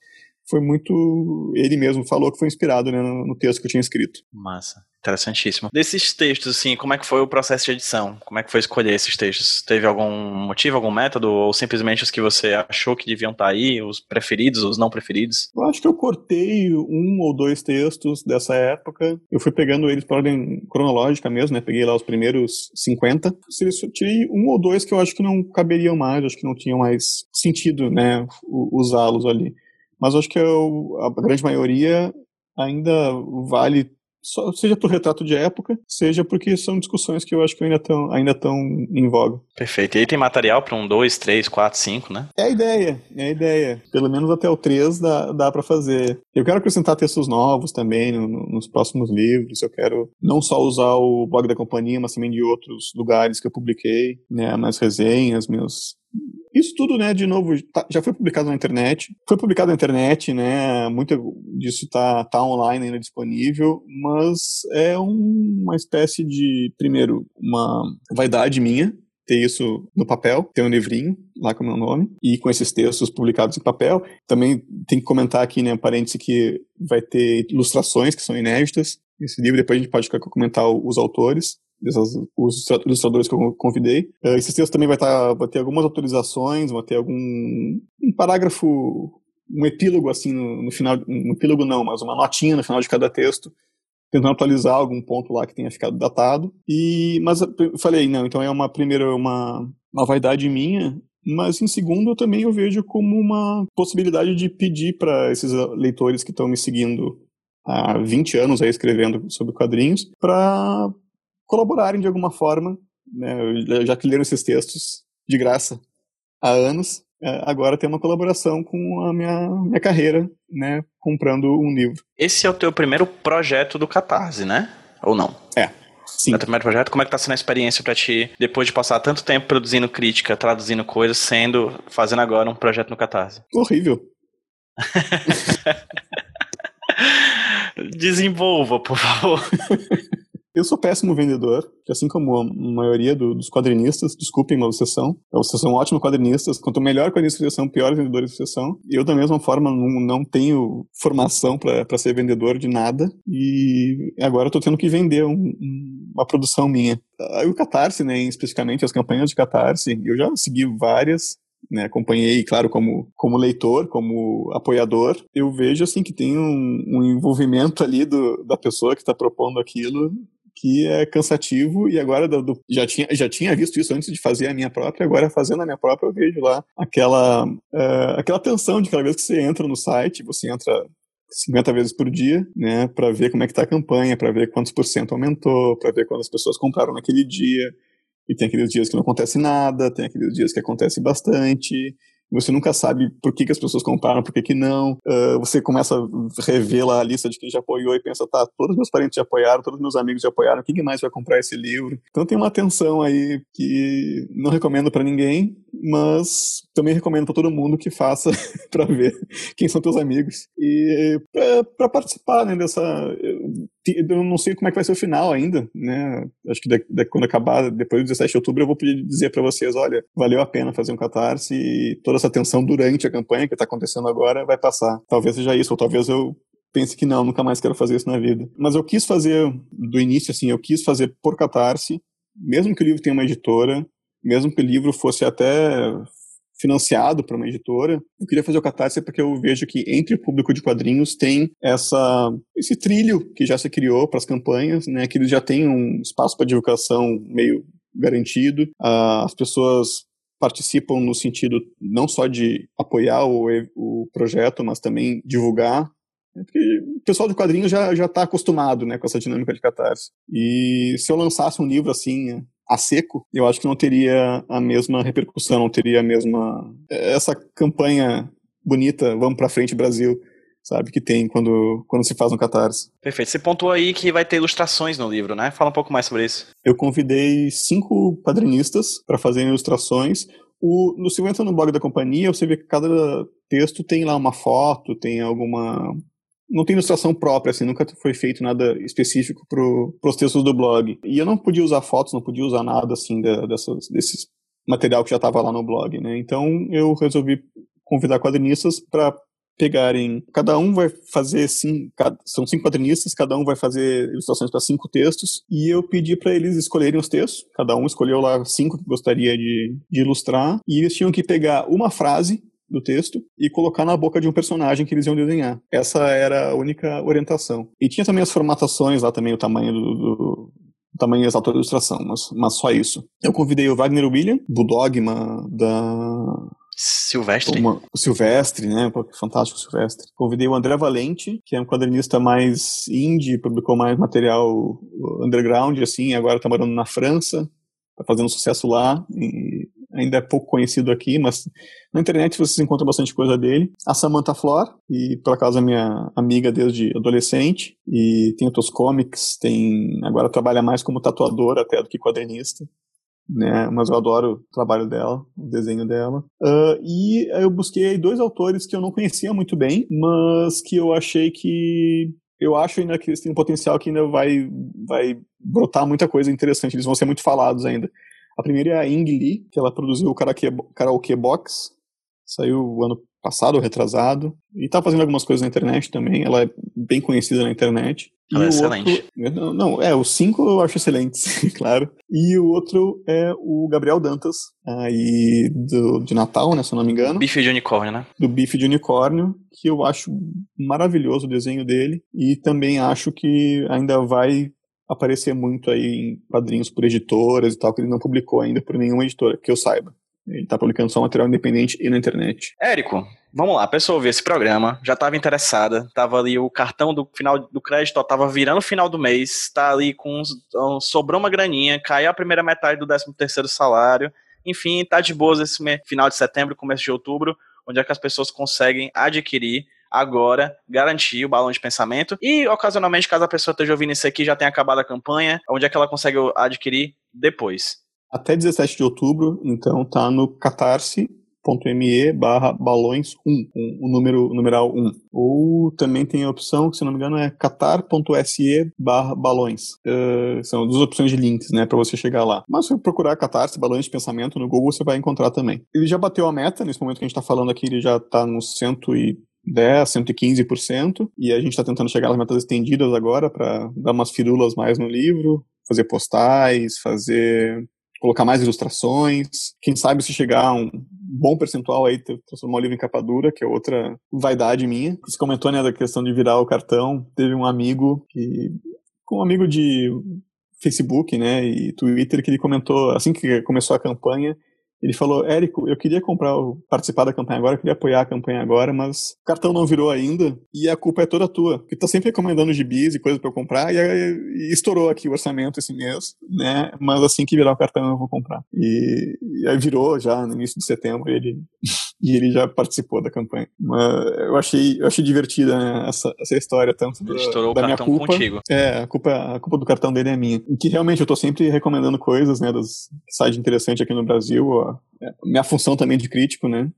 Speaker 2: foi muito. Ele mesmo falou que foi inspirado né, no texto que eu tinha escrito.
Speaker 1: Massa. Interessantíssimo. Desses textos, assim, como é que foi o processo de edição? Como é que foi escolher esses textos? Teve algum motivo, algum método? Ou simplesmente os que você achou que deviam estar aí, os preferidos, os não preferidos?
Speaker 2: Eu acho que eu cortei um ou dois textos dessa época. Eu fui pegando eles por ordem cronológica mesmo, né? Peguei lá os primeiros 50. Tirei um ou dois que eu acho que não caberiam mais, acho que não tinham mais sentido, né? Usá-los ali. Mas acho que eu, a grande maioria ainda vale só, seja por retrato de época, seja porque são discussões que eu acho que ainda estão ainda tão em voga.
Speaker 1: Perfeito. E aí tem material para um 2, 3, 4, 5, né?
Speaker 2: É a ideia, é a ideia. Pelo menos até o 3 dá, dá para fazer. Eu quero acrescentar textos novos também no, no, nos próximos livros. Eu quero não só usar o blog da companhia, mas também de outros lugares que eu publiquei, né? Mais resenhas, meus isso tudo, né, de novo, tá, já foi publicado na internet. Foi publicado na internet, né, muito disso tá, tá online ainda disponível, mas é um, uma espécie de, primeiro, uma vaidade minha, ter isso no papel, ter um livrinho lá com o meu nome e com esses textos publicados em papel. Também tem que comentar aqui, né, um que vai ter ilustrações que são inéditas. Esse livro depois a gente pode comentar os autores. Desses, os ilustradores que eu convidei. Uh, esses textos também vai, tá, vai ter algumas autorizações, vai ter algum um parágrafo, um epílogo assim no, no final, um epílogo não, mas uma notinha no final de cada texto, tentando atualizar algum ponto lá que tenha ficado datado. E mas eu falei, não, então é uma primeira uma, uma vaidade minha, mas em segundo eu também eu vejo como uma possibilidade de pedir para esses leitores que estão me seguindo há 20 anos aí escrevendo sobre quadrinhos para colaborarem de alguma forma, né, já que leram esses textos de graça há anos, é, agora tem uma colaboração com a minha, minha carreira, né, comprando um livro.
Speaker 1: Esse é o teu primeiro projeto do Catarse, né? Ou não?
Speaker 2: É. Sim.
Speaker 1: É o teu primeiro projeto, como é que tá sendo a experiência para ti, depois de passar tanto tempo produzindo crítica, traduzindo coisas, sendo, fazendo agora um projeto no Catarse?
Speaker 2: Horrível.
Speaker 1: Desenvolva, por favor.
Speaker 2: Eu sou péssimo vendedor, assim como a maioria do, dos quadrinistas, desculpem a obsessão. Vocês são ótimos quadrinistas. Quanto melhor quadrinista são, piores vendedores vocês são. Eu, da mesma forma, não, não tenho formação para ser vendedor de nada. E agora tô tendo que vender um, uma produção minha. Aí o Catarse, né, especificamente as campanhas de Catarse, eu já segui várias, né, acompanhei, claro, como, como leitor, como apoiador, eu vejo assim que tem um, um envolvimento ali do, da pessoa que está propondo aquilo que é cansativo e agora do, do, já, tinha, já tinha visto isso antes de fazer a minha própria, agora fazendo a minha própria eu vejo lá aquela, uh, aquela tensão de cada vez que você entra no site, você entra 50 vezes por dia, né, para ver como é que tá a campanha, para ver quantos por cento aumentou, para ver quantas pessoas compraram naquele dia. E tem aqueles dias que não acontece nada, tem aqueles dias que acontece bastante. Você nunca sabe por que, que as pessoas compraram, por que, que não. Uh, você começa a rever lá a lista de quem já apoiou e pensa, tá, todos os meus parentes já apoiaram, todos os meus amigos já apoiaram, quem mais vai comprar esse livro? Então tem uma tensão aí que não recomendo para ninguém, mas também recomendo para todo mundo que faça para ver quem são teus amigos e para participar né, dessa eu não sei como é que vai ser o final ainda, né? Acho que de, de, quando acabar, depois do 17 de outubro, eu vou poder dizer para vocês, olha, valeu a pena fazer um catarse e toda essa tensão durante a campanha que está acontecendo agora vai passar. Talvez seja isso, ou talvez eu pense que não, nunca mais quero fazer isso na vida. Mas eu quis fazer, do início, assim, eu quis fazer por catarse, mesmo que o livro tenha uma editora, mesmo que o livro fosse até financiado por uma editora. Eu queria fazer o Catarse porque eu vejo que entre o público de quadrinhos tem essa esse trilho que já se criou para as campanhas, né? Que eles já têm um espaço para divulgação meio garantido. Uh, as pessoas participam no sentido não só de apoiar o, o projeto, mas também divulgar né, porque o pessoal de quadrinhos já já está acostumado, né, com essa dinâmica de catarse. E se eu lançasse um livro assim, a seco, eu acho que não teria a mesma repercussão, não teria a mesma essa campanha bonita, vamos para frente Brasil, sabe, que tem quando, quando se faz um catarse.
Speaker 1: Perfeito. Você pontuou aí que vai ter ilustrações no livro, né? Fala um pouco mais sobre isso.
Speaker 2: Eu convidei cinco quadrinistas para fazerem ilustrações. O, no, se você entra no blog da companhia, você vê que cada texto tem lá uma foto, tem alguma não tem ilustração própria, assim, nunca foi feito nada específico para os textos do blog. E eu não podia usar fotos, não podia usar nada, assim, de, dessas, desses material que já estava lá no blog, né? Então eu resolvi convidar quadrinistas para pegarem. Cada um vai fazer cinco, são cinco quadrinistas, cada um vai fazer ilustrações para cinco textos e eu pedi para eles escolherem os textos. Cada um escolheu lá cinco que gostaria de, de ilustrar e eles tinham que pegar uma frase do texto e colocar na boca de um personagem que eles iam desenhar. Essa era a única orientação. E tinha também as formatações lá também, o tamanho do, do o tamanho exato da ilustração, mas, mas só isso. Eu convidei o Wagner William, do Dogma, da
Speaker 1: Silvestre.
Speaker 2: Uma, o Silvestre, né? Fantástico Silvestre. Convidei o André Valente, que é um quadrinista mais indie, publicou mais material underground, assim, agora tá morando na França, tá fazendo sucesso lá. E ainda é pouco conhecido aqui, mas na internet vocês encontram bastante coisa dele. A Samantha Flor, e por acaso é minha amiga desde adolescente, e tem outros comics, tem agora trabalha mais como tatuadora até do que quadrinista. Né, mas eu adoro o trabalho dela, o desenho dela. Uh, e eu busquei dois autores que eu não conhecia muito bem, mas que eu achei que eu acho ainda que eles têm um potencial que ainda vai, vai brotar muita coisa interessante, eles vão ser muito falados ainda. A primeira é a Ing Lee, que ela produziu o Karaoke, Karaoke Box, saiu ano passado, retrasado, e tá fazendo algumas coisas na internet também, ela é bem conhecida na internet.
Speaker 1: Ela é excelente.
Speaker 2: Outro, não, não, é, os cinco eu acho excelentes, claro. E o outro é o Gabriel Dantas, aí do, de Natal, né, se eu não me engano.
Speaker 1: Bife de unicórnio, né?
Speaker 2: Do bife de unicórnio, que eu acho maravilhoso o desenho dele, e também acho que ainda vai aparecer muito aí em quadrinhos por editoras e tal, que ele não publicou ainda por nenhuma editora, que eu saiba. Ele tá publicando só material independente e na internet.
Speaker 1: Érico, vamos lá, a pessoa esse programa, já estava interessada, tava ali o cartão do final do crédito, ó, tava virando o final do mês, tá ali com uns, sobrou uma graninha, caiu a primeira metade do 13 terceiro salário, enfim, tá de boas esse final de setembro, começo de outubro, onde é que as pessoas conseguem adquirir agora garantir o balão de pensamento. E, ocasionalmente, caso a pessoa esteja ouvindo isso aqui, já tenha acabado a campanha, onde é que ela consegue adquirir depois?
Speaker 2: Até 17 de outubro, então tá no catarse.me barra balões 1, o número numeral 1. Ou também tem a opção, que se não me engano é catar.se barra balões. Uh, são duas opções de links, né, para você chegar lá. Mas se procurar Catarse, balões de pensamento no Google, você vai encontrar também. Ele já bateu a meta, nesse momento que a gente tá falando aqui, ele já tá nos 100 e 10, 115%, e a gente está tentando chegar nas metas estendidas agora para dar umas firulas mais no livro, fazer postais, fazer colocar mais ilustrações, quem sabe se chegar a um bom percentual aí, transformar o livro em capa dura, que é outra vaidade minha. Você comentou, né, da questão de virar o cartão, teve um amigo que, um amigo de Facebook, né, e Twitter, que ele comentou, assim que começou a campanha, ele falou, Érico, eu queria comprar, participar da campanha agora, eu queria apoiar a campanha agora, mas o cartão não virou ainda e a culpa é toda tua. Porque tá sempre recomendando gibis e coisas para eu comprar e, e, estourou aqui o orçamento esse mês, né? Mas assim que virar o cartão eu vou comprar. E, e aí virou já no início de setembro e ele, e ele já participou da campanha. Mas eu achei, eu achei divertida né, essa, essa história, tanto da,
Speaker 1: estourou
Speaker 2: da
Speaker 1: o
Speaker 2: minha culpa.
Speaker 1: contigo.
Speaker 2: É, a culpa, a culpa do cartão dele é minha. E que realmente eu tô sempre recomendando coisas, né, das sites interessantes aqui no Brasil, ó, é, minha função também de crítico, né?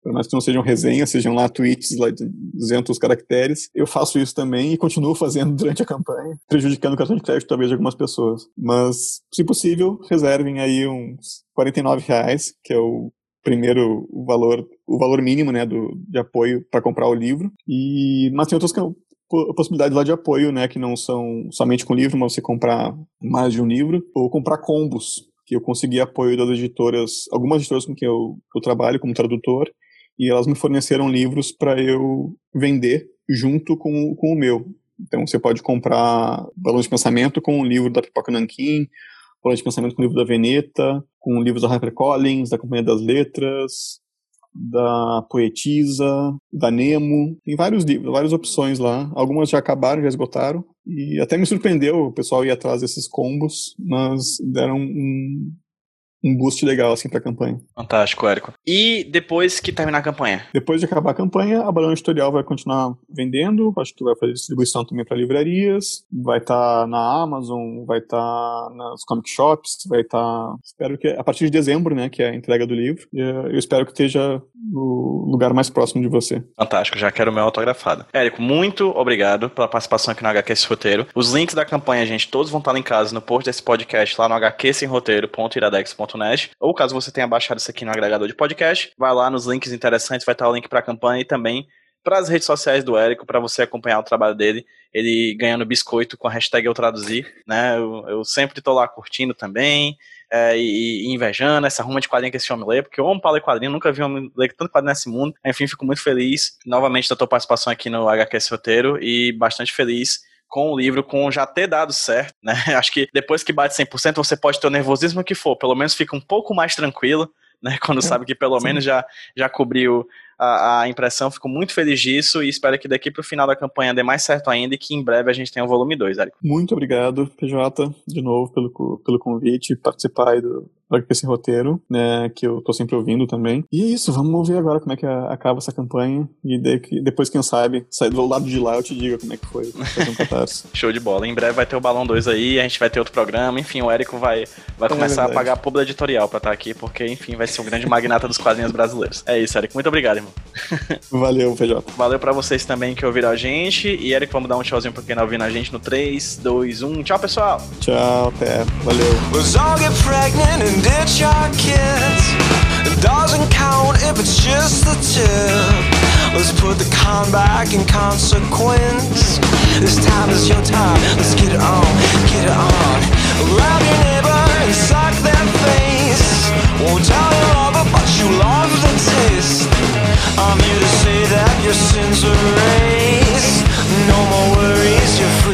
Speaker 2: Por mais que não sejam resenhas, sejam lá tweets lá de 200 caracteres, eu faço isso também e continuo fazendo durante a campanha, prejudicando o cartão de crédito talvez de algumas pessoas. Mas, se possível, reservem aí uns 49 reais, que é o primeiro o valor, o valor mínimo, né, do, de apoio para comprar o livro. E mas tem outras possibilidades lá de apoio, né, que não são somente com livro, mas você comprar mais de um livro ou comprar combos que eu consegui apoio das editoras, algumas editoras com quem eu, eu trabalho como tradutor, e elas me forneceram livros para eu vender junto com, com o meu. Então você pode comprar Balão de Pensamento com o livro da Pipoca Nankin, Balão de Pensamento com o livro da Veneta, com livros da HarperCollins, da Companhia das Letras, da Poetisa, da Nemo, tem vários livros, várias opções lá. Algumas já acabaram, já esgotaram. E até me surpreendeu o pessoal ir atrás desses combos, mas deram um, um boost legal assim pra campanha.
Speaker 1: Fantástico, Érico. E depois que terminar a campanha?
Speaker 2: Depois de acabar a campanha, a Balão Editorial vai continuar vendendo, acho que vai fazer distribuição também para livrarias, vai estar tá na Amazon, vai estar tá nas comic shops, vai estar, tá, espero que a partir de dezembro, né, que é a entrega do livro. Eh, eu espero que esteja no lugar mais próximo de você.
Speaker 1: Fantástico, já quero o meu autografado. Érico, muito obrigado pela participação aqui no HQ Sem Roteiro. Os links da campanha, gente, todos vão estar linkados no post desse podcast lá no hqsemroteiro.iradex.com ou caso você tenha baixado isso aqui no agregador de podcast, vai lá nos links interessantes, vai estar o link para a campanha e também para as redes sociais do Érico, para você acompanhar o trabalho dele, ele ganhando biscoito com a hashtag eu traduzir, né? Eu, eu sempre estou lá curtindo também. É, e, e, invejando essa ruma de quadrinho que esse homem lê, porque eu amo para ler quadrinho, nunca vi um homem ler tanto quadrinho nesse mundo. Enfim, fico muito feliz novamente da tua participação aqui no HQ Roteiro e bastante feliz com o livro, com já ter dado certo, né? Acho que depois que bate 100%, você pode ter o nervosismo que for, pelo menos fica um pouco mais tranquilo, né? Quando é, sabe que pelo sim. menos já, já cobriu a, a, impressão. Fico muito feliz disso e espero que daqui para o final da campanha dê mais certo ainda e que em breve a gente tenha o volume 2, Érico.
Speaker 2: Muito obrigado, PJ, de novo pelo, pelo convite, participar aí do, esse roteiro, né, que eu tô sempre ouvindo também. E é isso, vamos ver agora como é que acaba essa campanha e de, depois, quem sabe, sair do lado de lá eu te digo como é que foi fazer um.
Speaker 1: Show de bola. Em breve vai ter o Balão 2 aí, a gente vai ter outro programa, enfim, o Érico vai, vai é começar verdade. a pagar a publi editorial pra estar tá aqui, porque, enfim, vai ser um grande magnata dos quadrinhos brasileiros. É isso, Érico. Muito obrigado, irmão.
Speaker 2: Valeu, PJ.
Speaker 1: Valeu pra vocês também que ouviram a gente. E Érico, vamos dar um tchauzinho pra quem tá ouvindo a gente no 3, 2, 1. Tchau, pessoal.
Speaker 2: Tchau, até. Valeu.
Speaker 3: Ditch our kids. It doesn't count if it's just the tip. Let's put the con back in consequence. This time is your time. Let's get it on, get it on. Grab your neighbor and suck their face. Won't tell your lover, but you love the taste. I'm here to say that your sins are erased. No more worries, you're free,